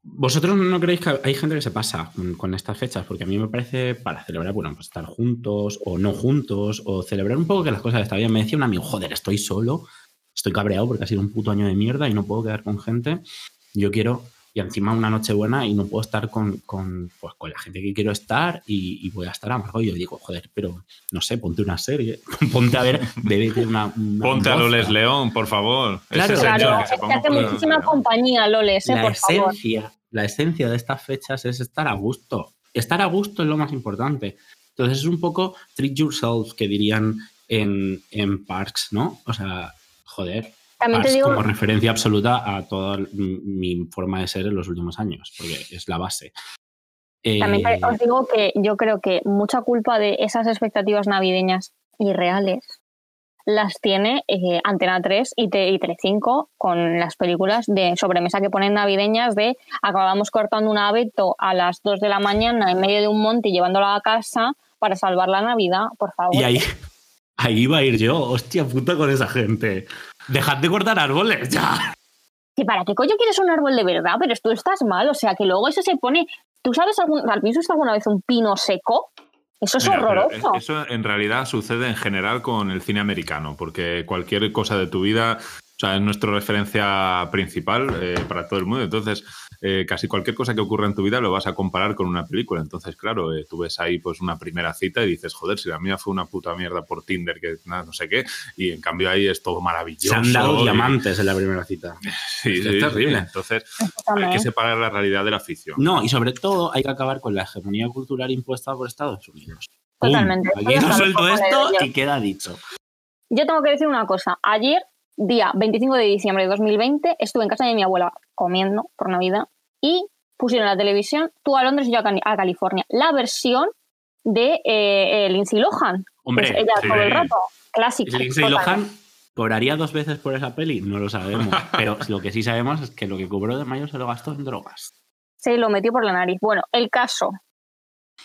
¿vosotros no creéis que hay gente que se pasa con, con estas fechas? Porque a mí me parece para celebrar, bueno, pues estar juntos o no juntos, o celebrar un poco que las cosas están bien. Me decía un amigo, joder, estoy solo, estoy cabreado porque ha sido un puto año de mierda y no puedo quedar con gente. Yo quiero, y encima una noche buena y no puedo estar con, con, pues, con la gente que quiero estar y, y voy a estar amargo. Y yo digo, joder, pero no sé, ponte una serie, ponte a ver, bebete una. una Ponte a. Loles León, por favor. Claro, Ese Claro, que es que hace muchísima León. compañía, Loles, ¿eh? la por favor. esencia, la esencia de estas fechas es estar a gusto. Estar a gusto es lo más importante. Entonces es un poco treat yourself que dirían en, en Parks, ¿no? O sea, joder. También te digo, como referencia absoluta a toda mi forma de ser en los últimos años, porque es la base. Eh, también os digo que yo creo que mucha culpa de esas expectativas navideñas irreales las tiene eh, Antena 3 y, Te- y Telecinco con las películas de sobremesa que ponen navideñas de acabamos cortando un abeto a las 2 de la mañana en medio de un monte y llevándola a casa para salvar la Navidad, por favor. y ahí, ahí iba a ir yo, hostia puta con esa gente. Dejad de cortar árboles, ya. ¿Que ¿Para qué coño quieres un árbol de verdad? Pero tú estás mal, o sea, que luego eso se pone... ¿Tú sabes algún... ¿Has visto alguna vez un pino seco? Eso es Mira, horroroso. Eso en realidad sucede en general con el cine americano, porque cualquier cosa de tu vida, o sea, es nuestra referencia principal eh, para todo el mundo. Entonces, eh, casi cualquier cosa que ocurra en tu vida lo vas a comparar con una película. Entonces, claro, eh, tú ves ahí pues una primera cita y dices, joder, si la mía fue una puta mierda por Tinder, que nada, no sé qué, y en cambio ahí es todo maravilloso. Se han dado y- diamante en la primera cita. Sí, Es sí, sí. terrible. Entonces, Escúchame, hay que separar la realidad de la ficción. No, y sobre todo hay que acabar con la hegemonía cultural impuesta por Estados Unidos. Totalmente. Aquí Eso no está suelto esto yo. y queda dicho. Yo tengo que decir una cosa. Ayer, día 25 de diciembre de 2020, estuve en casa de mi abuela comiendo por Navidad y pusieron en la televisión tú a Londres y yo a, Cali- a California. La versión de eh, Lindsay Lohan. Hombre, Pues ella sí. todo el rato. Clásico. Lindsay. Lohan cobraría dos veces por esa peli, no lo sabemos. Pero lo que sí sabemos es que lo que cobró de mayo se lo gastó en drogas. Se lo metió por la nariz. Bueno, el caso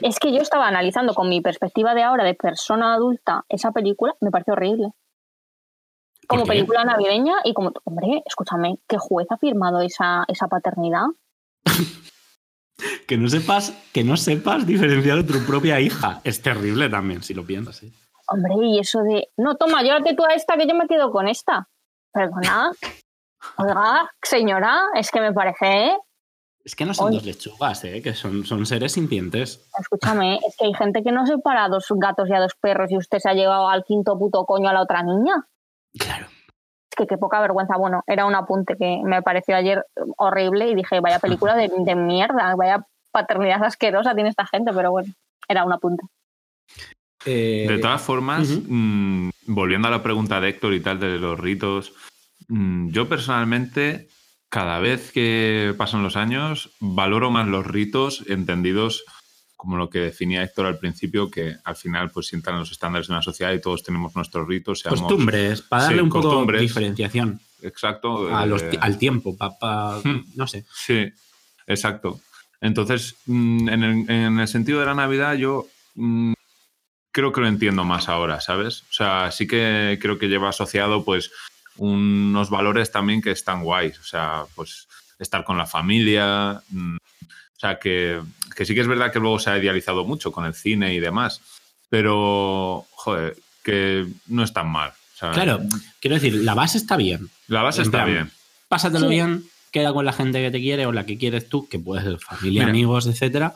es que yo estaba analizando con mi perspectiva de ahora de persona adulta esa película, me pareció horrible. ¿Por Como película navideña y como, hombre, escúchame, ¿qué juez ha firmado esa, esa paternidad? Que no sepas, que no sepas diferenciar de tu propia hija. Es terrible también, si lo piensas. ¿eh? Hombre, y eso de, no, toma, llévate tú a esta que yo me quedo con esta. Perdona. Oiga, señora, es que me parece, ¿eh? Es que no son Oye. dos lechugas, ¿eh? que son, son seres sintientes. Escúchame, es que hay gente que no separa a dos gatos y a dos perros y usted se ha llevado al quinto puto coño a la otra niña. Claro. Es que qué poca vergüenza. Bueno, era un apunte que me pareció ayer horrible y dije, vaya película de, de mierda, vaya paternidad asquerosa tiene esta gente, pero bueno, era un apunte. Eh, De todas formas, mm, volviendo a la pregunta de Héctor y tal de los ritos, mm, yo personalmente, cada vez que pasan los años, valoro más los ritos entendidos como lo que definía Héctor al principio, que al final pues sientan los estándares de una sociedad y todos tenemos nuestros ritos. Seamos, costumbres, para darle Sí, un poco de diferenciación Exacto. a los eh, al tiempo, pa- pa- Hmm. no sé. Sí, exacto. Entonces, mm, en el, en el sentido de la Navidad, yo mm, creo que lo entiendo más ahora, ¿sabes? O sea, sí que creo que lleva asociado, pues, unos valores también que están guays. O sea, pues, estar con la familia. O sea, que, que sí que es verdad que luego se ha idealizado mucho con el cine y demás. Pero, joder, que no es tan mal. ¿sabes? Claro, quiero decir, la base está bien. La base En está plan, bien. Pásatelo Sí. bien, queda con la gente que te quiere o la que quieres tú, que puede ser familia, Mira. amigos, etcétera.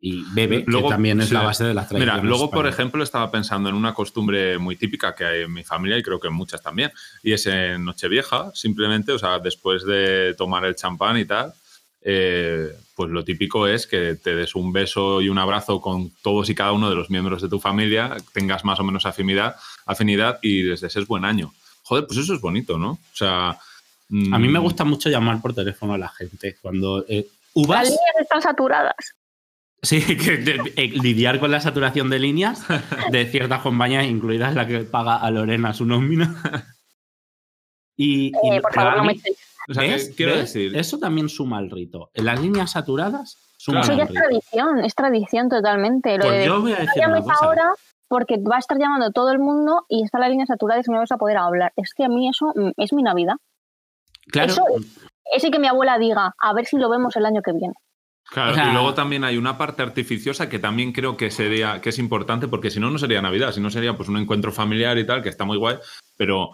y bebe, Luego- que también es sí. la base de las tradiciones. Mira, luego, por ejemplo, estaba pensando en una costumbre muy típica que hay en mi familia y creo que en muchas también, y es en Nochevieja, simplemente, o sea, después de tomar el champán y tal, eh, pues lo típico es que te des un beso y un abrazo con todos y cada uno de los miembros de tu familia, tengas más o menos afinidad, afinidad y les desees buen año. Joder, pues eso es bonito, ¿no? O sea... mm, A mí me gusta mucho llamar por teléfono a la gente. Cuando eh, Las líneas están saturadas. sí, que, de- eh, lidiar con la saturación de líneas de ciertas compañías, incluidas la que paga a Lorena su nómina. Y, y por favor, no me echéis. O sea, que ¿ves? quiero ¿ves? decir... Eso también suma al rito. En las líneas saturadas suma Eso al ya es tradición, es tradición totalmente. Lo Pues de yo voy a no decir una cosa. ahora porque va a estar llamando todo el mundo y está la línea saturada y si no vas a poder hablar. Es que a mí eso es mi Navidad. Claro, eso Ese que mi abuela diga, a ver si lo vemos el año que viene. Claro, O sea- y luego también hay una parte artificiosa que también creo que sería que es importante porque si no no sería Navidad, si no sería pues un encuentro familiar y tal que está muy guay, pero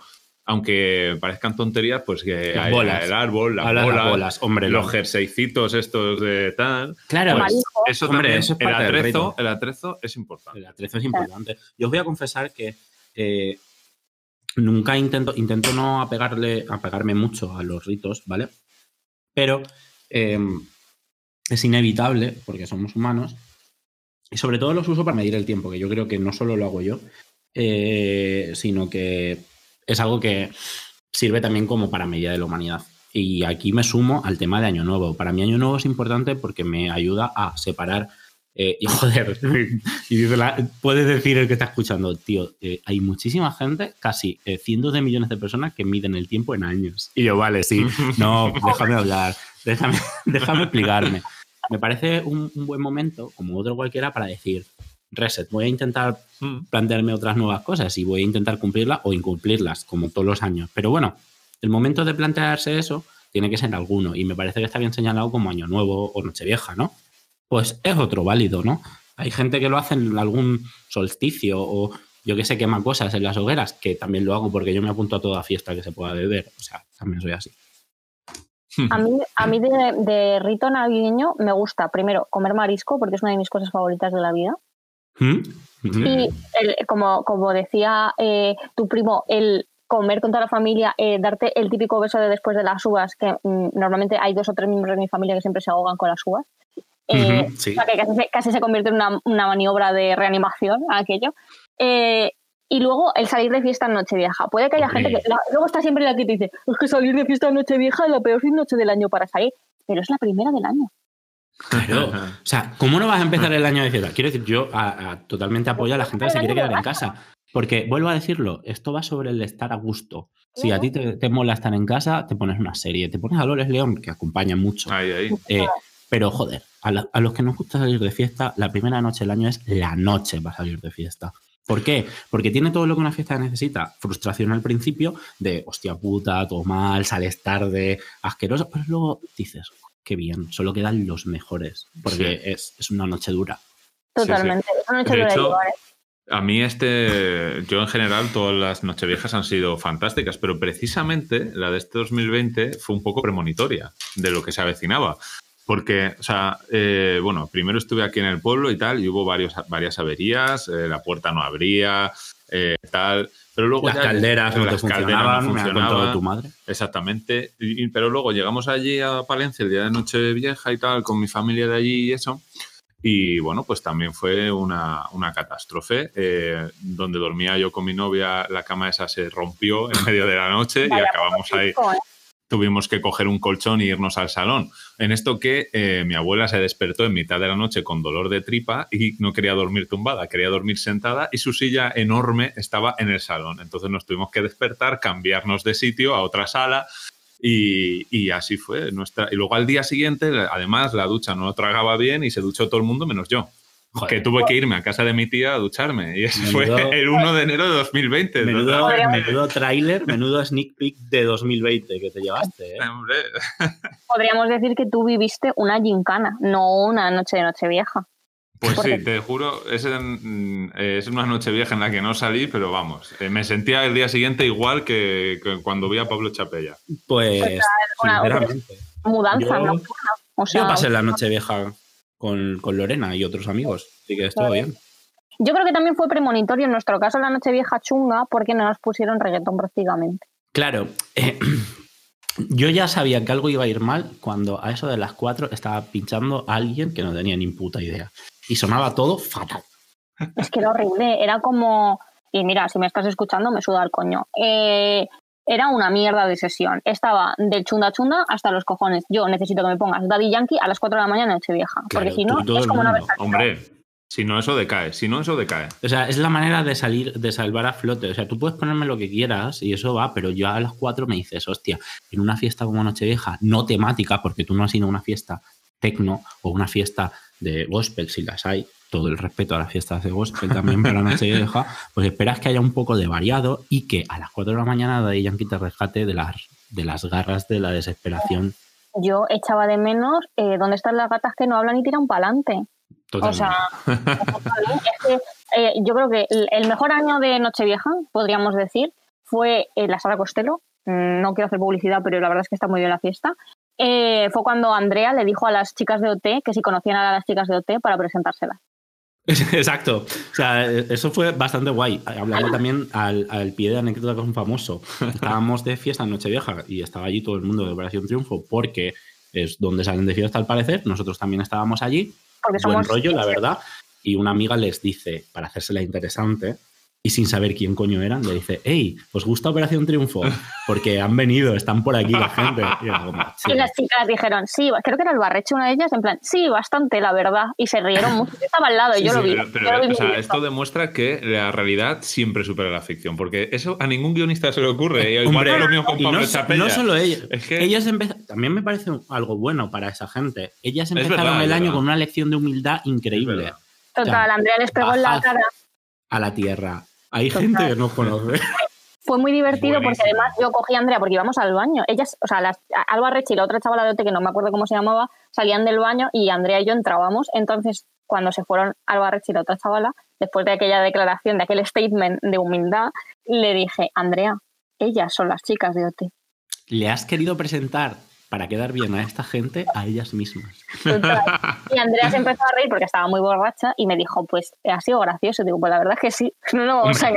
aunque parezcan tonterías, pues que hay bolas. el árbol, las de las bolas, bolas, hombre, los no. jerseycitos estos de tal, claro, El pues, eso Hombre, también, eso es el parte atrezo, el atrezo es importante. El atrezo es importante. Yo os voy a confesar que eh, nunca intento, intento no apegarle, apegarme mucho a los ritos, ¿vale? Pero eh, es inevitable, porque somos humanos, y sobre todo los uso para medir el tiempo, que yo creo que no solo lo hago yo, eh, sino que es algo que sirve también como para medida de la humanidad. Y aquí me sumo al tema de Año Nuevo. Para mí Año Nuevo es importante porque me ayuda a separar eh, y joder, y dice la- puedes decir el que está escuchando, tío, eh, hay muchísima gente, casi eh, cientos de millones de personas que miden el tiempo en años. Y yo, vale, sí, no, déjame hablar, déjame, déjame explicarme. Me parece un, un buen momento, como otro cualquiera, para decir, reset, voy a intentar Mm. plantearme otras nuevas cosas y voy a intentar cumplirlas o incumplirlas, como todos los años. Pero bueno, el momento de plantearse eso tiene que ser alguno, y me parece que está bien señalado como Año Nuevo o Nochevieja, ¿no? Pues es otro válido, ¿no? Hay gente que lo hace en algún solsticio o yo que sé, quema cosas en las hogueras, que también lo hago porque yo me apunto a toda fiesta que se pueda beber. O sea, también soy así. A mí, a mí de, de rito navideño me gusta, primero, comer marisco, porque es una de mis cosas favoritas de la vida. ¿Mm? ¿Mm? Y el- como, como decía eh, tu primo, el comer con toda la familia, eh, darte el típico beso de después de las uvas, que mm, normalmente hay dos o tres miembros de mi familia que siempre se ahogan con las uvas. Eh, sí. o sea, que casi se, casi se convierte en una, una maniobra de reanimación aquello. Eh, y luego el salir de fiesta en Nochevieja. Puede que haya gente que. la- luego está siempre la que te dice: Es que salir de fiesta en Nochevieja es la peor noche del año para salir. Pero es la primera del año. Claro. O sea, ¿cómo no vas a empezar el año de fiesta? Quiero decir, yo a- a- totalmente apoyo a la gente que se quiere quedar en casa. Porque, vuelvo a decirlo, esto va sobre el estar a gusto. Si a ti te, te mola estar en casa, te pones una serie, te pones a Lores León, que acompaña mucho. Ahí, ahí. Eh, pero, joder, a, la- a los que nos gusta salir de fiesta, la primera noche del año es la noche para salir de fiesta. ¿Por qué? Porque tiene todo lo que una fiesta necesita. Frustración al principio de, hostia puta, todo mal, sales tarde, asqueroso. Pero luego dices, qué bien, solo quedan los mejores. Porque es, es una noche dura. Totalmente. Es una noche De dura hecho, ¿eh? A mí este, yo en general todas las nocheviejas han sido fantásticas, pero precisamente la de este 2020 fue un poco premonitoria de lo que se avecinaba. Porque, o sea, eh, bueno, primero estuve aquí en el pueblo y tal, y hubo varios, varias averías, eh, la puerta no abría, eh, tal, pero luego Las ya- calderas no te las calderas funcionaban, no me ha contado funcionaban. tu madre. Exactamente. Y- y- pero luego llegamos allí a Palencia el día de Nochevieja y tal, con mi familia de allí y eso. Y bueno, pues también fue una, una catástrofe. eh, donde dormía yo con mi novia, la cama esa se rompió en medio de la noche y acabamos ahí. Tuvimos que coger un colchón e irnos al salón. En esto que eh, mi abuela se despertó en mitad de la noche con dolor de tripa y no quería dormir tumbada, quería dormir sentada y su silla enorme estaba en el salón. Entonces nos tuvimos que despertar, cambiarnos de sitio a otra sala y, y así fue. Nuestra... Y luego al día siguiente, además, la ducha no tragaba bien y se duchó todo el mundo menos yo. Joder. Que tuve que irme a casa de mi tía a ducharme. Y eso Menudo- fue el 1 de enero de 2020. Menudo, menudo tráiler, menudo sneak peek de 2020 que te llevaste. ¿eh? Podríamos decir que tú viviste una gincana, no una noche de Nochevieja. Pues Porque- sí, te juro, es, en- eh, es una noche vieja en la que no salí, pero vamos, eh, me sentía el día siguiente igual que, que cuando vi a Pablo Chapella. Pues, una- sinceramente. Mudanza Yo- nocturna. O sea, Yo pasé la noche vieja con, con Lorena y otros amigos. Así que estuvo bien. Yo creo que también fue premonitorio en nuestro caso la noche vieja chunga porque no nos pusieron reggaetón prácticamente. Claro, eh, yo ya sabía que algo iba a ir mal cuando a eso de las 4 estaba pinchando a alguien que no tenía ni puta idea. Y sonaba todo fatal. Es que era horrible, era como... Y mira, si me estás escuchando, me suda el coño. Eh, era una mierda de sesión. Estaba del chunda chunda hasta los cojones. Yo necesito que me pongas Daddy Yankee a las 4 de la mañana noche vieja. porque si no, es como una versatilidad. Hombre, si no, eso decae. Si no, eso decae. O sea, es la manera de salir, de salvar a flote. O sea, tú puedes ponerme lo que quieras y eso va, pero yo a las 4 me dices, hostia, en una fiesta como Nochevieja, no temática, porque tú no has ido a una fiesta tecno o una fiesta de gospel, si las hay, todo el respeto a las fiestas de gospel también para Nochevieja, pues esperas que haya un poco de variado y que a las 4 de la mañana Daddy Yankee te rescate de las, de las garras de la desesperación. Yo echaba de menos eh, dónde están las gatas que no hablan y tiran para adelante. O sea, es que, eh, yo creo que el el mejor año de Nochevieja, podríamos decir, fue en la Sala Costello. Mm, No quiero hacer publicidad, pero la verdad es que está muy bien la fiesta. Eh, fue cuando Andrea le dijo a las chicas de OT que si conocían a las chicas de OT para presentárselas. Exacto. O sea, eso fue bastante guay. Hablando también al, al pie de anécdota con un famoso. Estábamos de fiesta en Nochevieja y estaba allí todo el mundo de Operación Triunfo porque es donde salen de fiesta al parecer. Nosotros también estábamos allí. Porque Buen somos rollo, la verdad. Y una amiga les dice, para hacérsela interesante, y sin saber quién coño eran, le dice, hey, ¿os gusta Operación Triunfo? Porque han venido, están por aquí la gente. Y era como, "Sí". Y las chicas dijeron, sí, creo que era el barrecho una de ellas, en plan, sí, bastante, la verdad. Y se rieron mucho. Yo estaba al lado, Sí, yo sí, lo vi. Pero, pero, yo lo vi o sea, esto demuestra que la realidad siempre supera la ficción, porque eso a ningún guionista se le ocurre. Y igual Hombre, que lo mismo con y Pablo no, Chapella. no solo ellos. Es que- Ellas también me parece algo bueno para esa gente. Ellas empezaron verdad, el año verdad. con una lección de humildad increíble. Total, Andrea les pegó en la cara. a la tierra. Hay Total. gente que no conoce. Fue muy divertido porque además yo cogí a Andrea porque íbamos al baño. Ellas, o sea, las, Alba Reche y la otra chavala de OT, que no me acuerdo cómo se llamaba, salían del baño y Andrea y yo entrábamos. Entonces, cuando se fueron Alba Reche y la otra chavala, después de aquella declaración, de aquel statement de humildad, le dije, Andrea, ellas son las chicas de OT. Le has querido presentar para quedar bien a esta gente a ellas mismas. Y Andrea se empezó a reír porque estaba muy borracha y me dijo, pues ha sido gracioso. Digo, pues la verdad es que sí, no lo vamos a.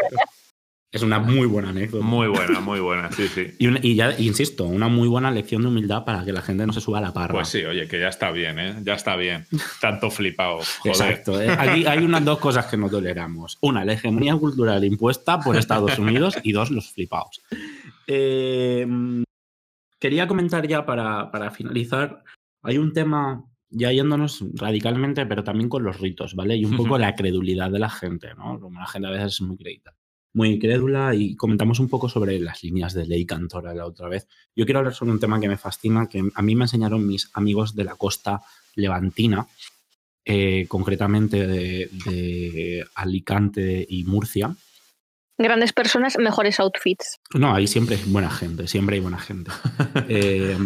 Es una muy buena anécdota. Muy buena, muy buena, sí, sí. Y, una- y ya, insisto, una muy buena lección de humildad para que la gente no se suba a la parra. Pues sí, oye, que ya está bien, ¿eh? Ya está bien. Tanto flipado. Joder. Exacto. ¿eh? Aquí hay unas dos cosas que no toleramos. Una, la hegemonía cultural impuesta por Estados Unidos y dos, los flipaos. Eh, quería comentar ya para, para finalizar, hay un tema, ya yéndonos radicalmente, pero también con los ritos, ¿vale? Y un poco la credulidad de la gente, ¿no? Como la gente a veces es muy crédita. Muy crédula y comentamos un poco sobre las líneas de ley cantora la otra vez. Yo quiero hablar sobre un tema que me fascina, que a mí me enseñaron mis amigos de la costa levantina, eh, concretamente de, de Alicante y Murcia. Grandes personas, mejores outfits. No, ahí siempre hay buena gente, siempre hay buena gente. Eh,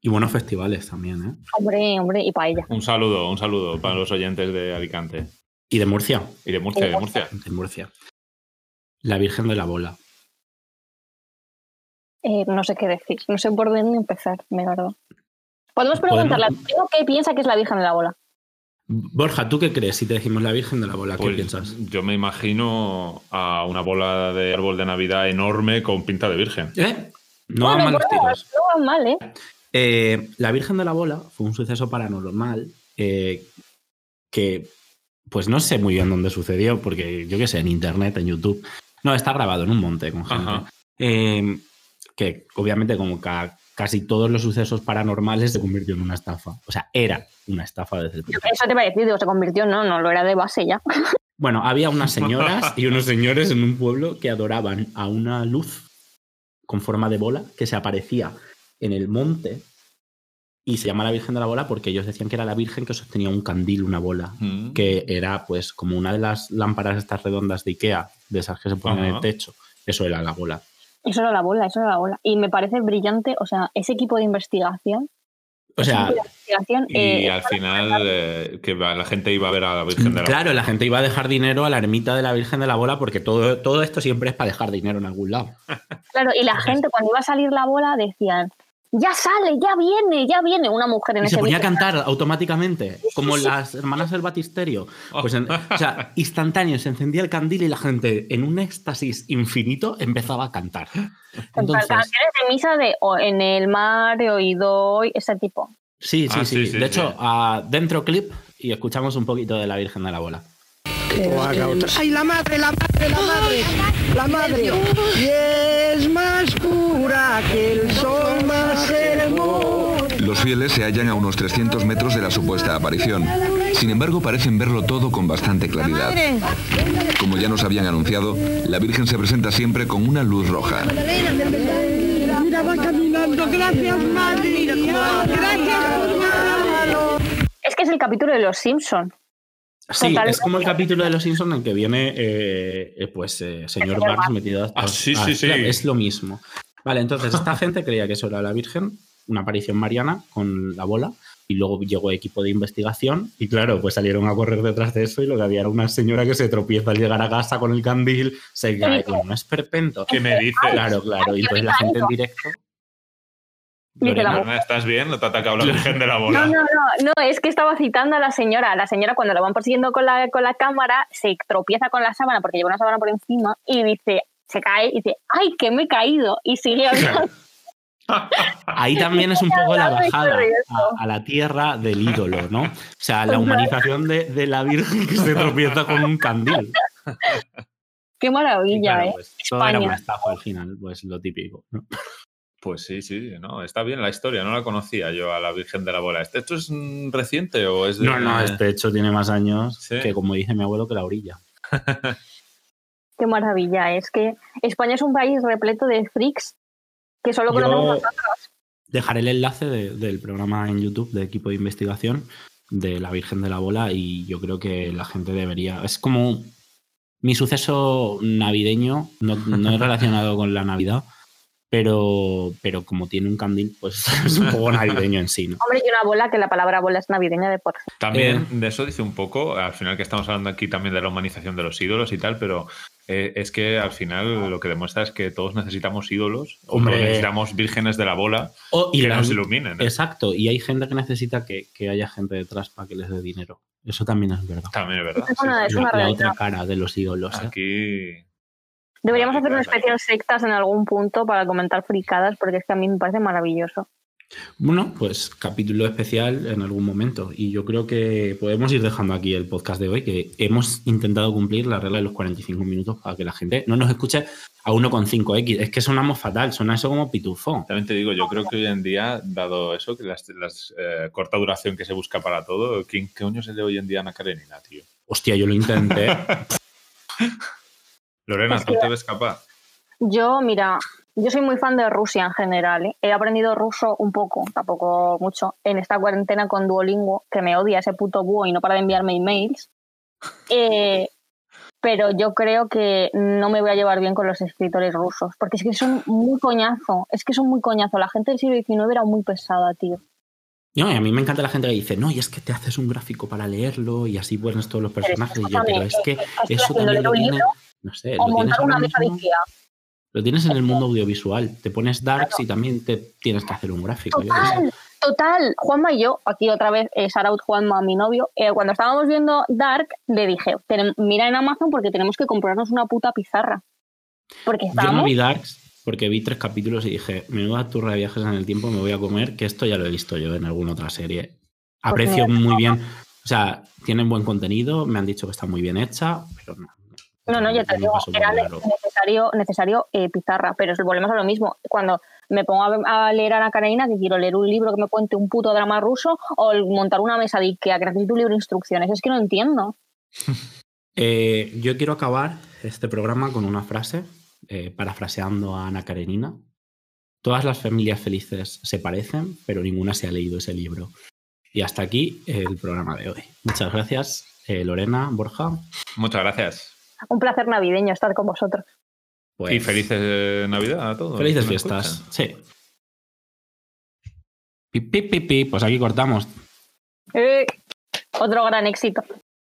y buenos festivales también, ¿eh? Hombre, hombre, y paella. Un saludo, un saludo para los oyentes de Alicante. Y de Murcia, Y de Murcia, de Murcia. de Murcia. La Virgen de la Bola. Eh, no sé qué decir, no sé por dónde empezar, me verdad. Podemos preguntarle a qué piensa que es la Virgen de la Bola. Borja, ¿tú qué crees si te decimos la Virgen de la Bola? ¿Qué Pues piensas? yo me imagino a una bola de árbol de Navidad enorme con pinta de virgen. ¿Eh? No van Bueno, mal los tiros. no van mal, ¿eh? Eh, la Virgen de la Bola fue un suceso paranormal eh, que, pues no sé muy bien dónde sucedió, porque yo qué sé, en internet, en YouTube. No, está grabado en un monte con gente. Eh, que obviamente, como ca- casi todos los sucesos paranormales, se convirtió en una estafa. O sea, era una estafa desde el principio. Eso te va a decir, digo, se convirtió, no, no lo era de base ya. Bueno, había unas señoras y unos señores en un pueblo que adoraban a una luz con forma de bola que se aparecía en el monte y se llama la Virgen de la Bola porque ellos decían que era la Virgen que sostenía un candil, una bola, Mm. que era pues como una de las lámparas estas redondas de Ikea, de esas que se ponen en el techo. Eso era la bola. Eso era la bola, eso era la bola. Y me parece brillante, o sea, ese equipo de investigación. O sea, investigación, Y eh, al final eh, que la gente iba a ver a la Virgen de la claro, la gente iba a dejar dinero a la ermita de la Virgen de la Bola porque todo, todo esto siempre es para dejar dinero en algún lado. Claro, y la gente cuando iba a salir la bola decían, ya sale, ya viene, ya viene una mujer en Y ese se ponía a vídeo. cantar automáticamente, como las hermanas del Batisterio. Pues en- o sea, instantáneo, se encendía el candil y la gente, en un éxtasis infinito, empezaba a cantar. Entonces, canciones de misa de en el mar he oído hoy, ese tipo. sí, sí, Ah, sí. sí, sí, De sí. hecho, dentro clip y escuchamos un poquito de la Virgen de la Bola. ¡Ay, la madre, la madre, la madre! ¡La madre! Y es más pura que el sol. Los fieles se hallan a unos 300 metros de la supuesta aparición. Sin embargo, parecen verlo todo con bastante claridad. Como ya nos habían anunciado, la Virgen se presenta siempre con una luz roja. Mira, va caminando. Gracias, madre. Gracias. Es que es el capítulo de los Simpson. Sí, Totalmente. es como el capítulo de Los Simpsons en que viene, eh, eh, pues, eh, señor Barnes metido a- Ah, sí, sí, sí. Es lo mismo. Vale, entonces esta gente creía que eso era la Virgen, una aparición mariana con la bola, y luego llegó equipo de investigación, y claro, pues salieron a correr detrás de eso, y lo que había era una señora que se tropieza al llegar a casa con el candil, se cae con un esperpento. ¿Qué me dices? Claro, claro, y entonces la gente en directo. Lorena. ¿Estás bien? ¿No te ha atacado la Virgen de la No, Bola? no, no, no, es que estaba citando a la señora. La señora cuando la van persiguiendo con la, con la cámara se tropieza con la sábana porque lleva una sábana por encima y dice, se cae y dice, ¡ay, que me he caído! Y sigue hablando. Ahí también es un poco la bajada a, a la tierra del ídolo, ¿no? O sea, la humanización de, de la Virgen que se tropieza con un candil. ¡Qué maravilla, claro, eh! pues, todo era una estafa al final, pues lo típico. ¿no? Pues sí, sí, no, está bien la historia, no la conocía yo a la Virgen de la Bola. ¿Esto esto es mm, reciente o es de.? No, no, este hecho tiene más años Sí. que, como dice mi abuelo, que la orilla. ¡Qué maravilla! Es que España es un país repleto de freaks que solo conocemos Yo nosotros. dejaré el enlace de- del programa en YouTube de equipo de investigación de la Virgen de la Bola y yo creo que la gente debería. Es como mi suceso navideño, no, no es relacionado con la Navidad, pero, pero como tiene un candil, pues es un poco navideño en sí, ¿no? Hombre, y una bola, que la palabra bola es navideña de por sí. También Eh. de eso dice un poco, al final que estamos hablando aquí también de la humanización de los ídolos y tal, pero eh, es que al final lo que demuestra es que todos necesitamos ídolos, o Hombre. necesitamos vírgenes de la bola Oh, y que nos iluminen. ¿eh? Exacto, y hay gente que necesita que, que haya gente detrás para que les dé dinero. Eso también es verdad. También es verdad. Es una- sí, es sí. una La, la otra cara de los ídolos. ¿eh? Aquí Deberíamos Vale, hacer una claro, especial sectas en algún punto para comentar fricadas, porque es que a mí me parece maravilloso. Bueno, pues capítulo especial en algún momento. Y yo creo que podemos ir dejando aquí el podcast de hoy, que hemos intentado cumplir la regla de los 45 minutos para que la gente no nos escuche a 1,5x. Es que sonamos fatal, suena eso como pitufo. También te digo, yo creo que hoy en día, dado eso, que las, las, eh, corta duración que se busca para todo, ¿quién qué coño es el de hoy en día Ana Karenina, tío? Hostia, yo lo intenté. Lorena, ¿tú te ves capaz? Yo, mira, yo soy muy fan de Rusia en general. ¿eh? He aprendido ruso un poco, tampoco mucho, en esta cuarentena con Duolingo, que me odia ese puto búho y no para de enviarme emails. Eh, pero yo creo que no me voy a llevar bien con los escritores rusos, porque es que son muy coñazo, es que son muy coñazo. La gente del siglo XIX era muy pesada, tío. No, y a mí me encanta la gente que dice, no, y es que te haces un gráfico para leerlo y así pones todos los Pero personajes. Y yo, pero es que eso también lo no sé, O lo tienes montar una mesa de mismo- Ikea. Lo tienes en el mundo audiovisual. Te pones darks y también te tienes que hacer un gráfico. Total, total. Juanma y yo, aquí otra vez, eh, Saraut Juanma, mi novio, eh, cuando estábamos viendo Dark, le dije, "Tenem- mira en Amazon porque tenemos que comprarnos una puta pizarra. Porque Yo no vi Darks porque vi tres capítulos y dije, menuda turra de viajes en el tiempo me voy a comer, que esto ya lo he visto yo en alguna otra serie. Aprecio mira. muy bien, o sea, tienen buen contenido, me han dicho que está muy bien hecha, pero no. No, no, ya te digo, era necesario, necesario eh, pizarra, pero volvemos a lo mismo. Cuando me pongo a, a leer a Ana Karenina, que quiero leer un libro que me cuente un puto drama ruso, o montar una mesa de Ikea, que necesito un libro de instrucciones, es que no entiendo. Eh, yo quiero acabar este programa con una frase, eh, parafraseando a Ana Karenina. Todas las familias felices se parecen, pero ninguna se ha leído ese libro. Y hasta aquí el programa de hoy. Muchas gracias, eh, Lorena, Borja. Muchas gracias. Un placer navideño estar con vosotros. Pues, y felices eh, Navidad a todos. Felices fiestas. escuchan. Sí. Pi, pi, pi. Pues aquí cortamos. Eh, otro gran éxito.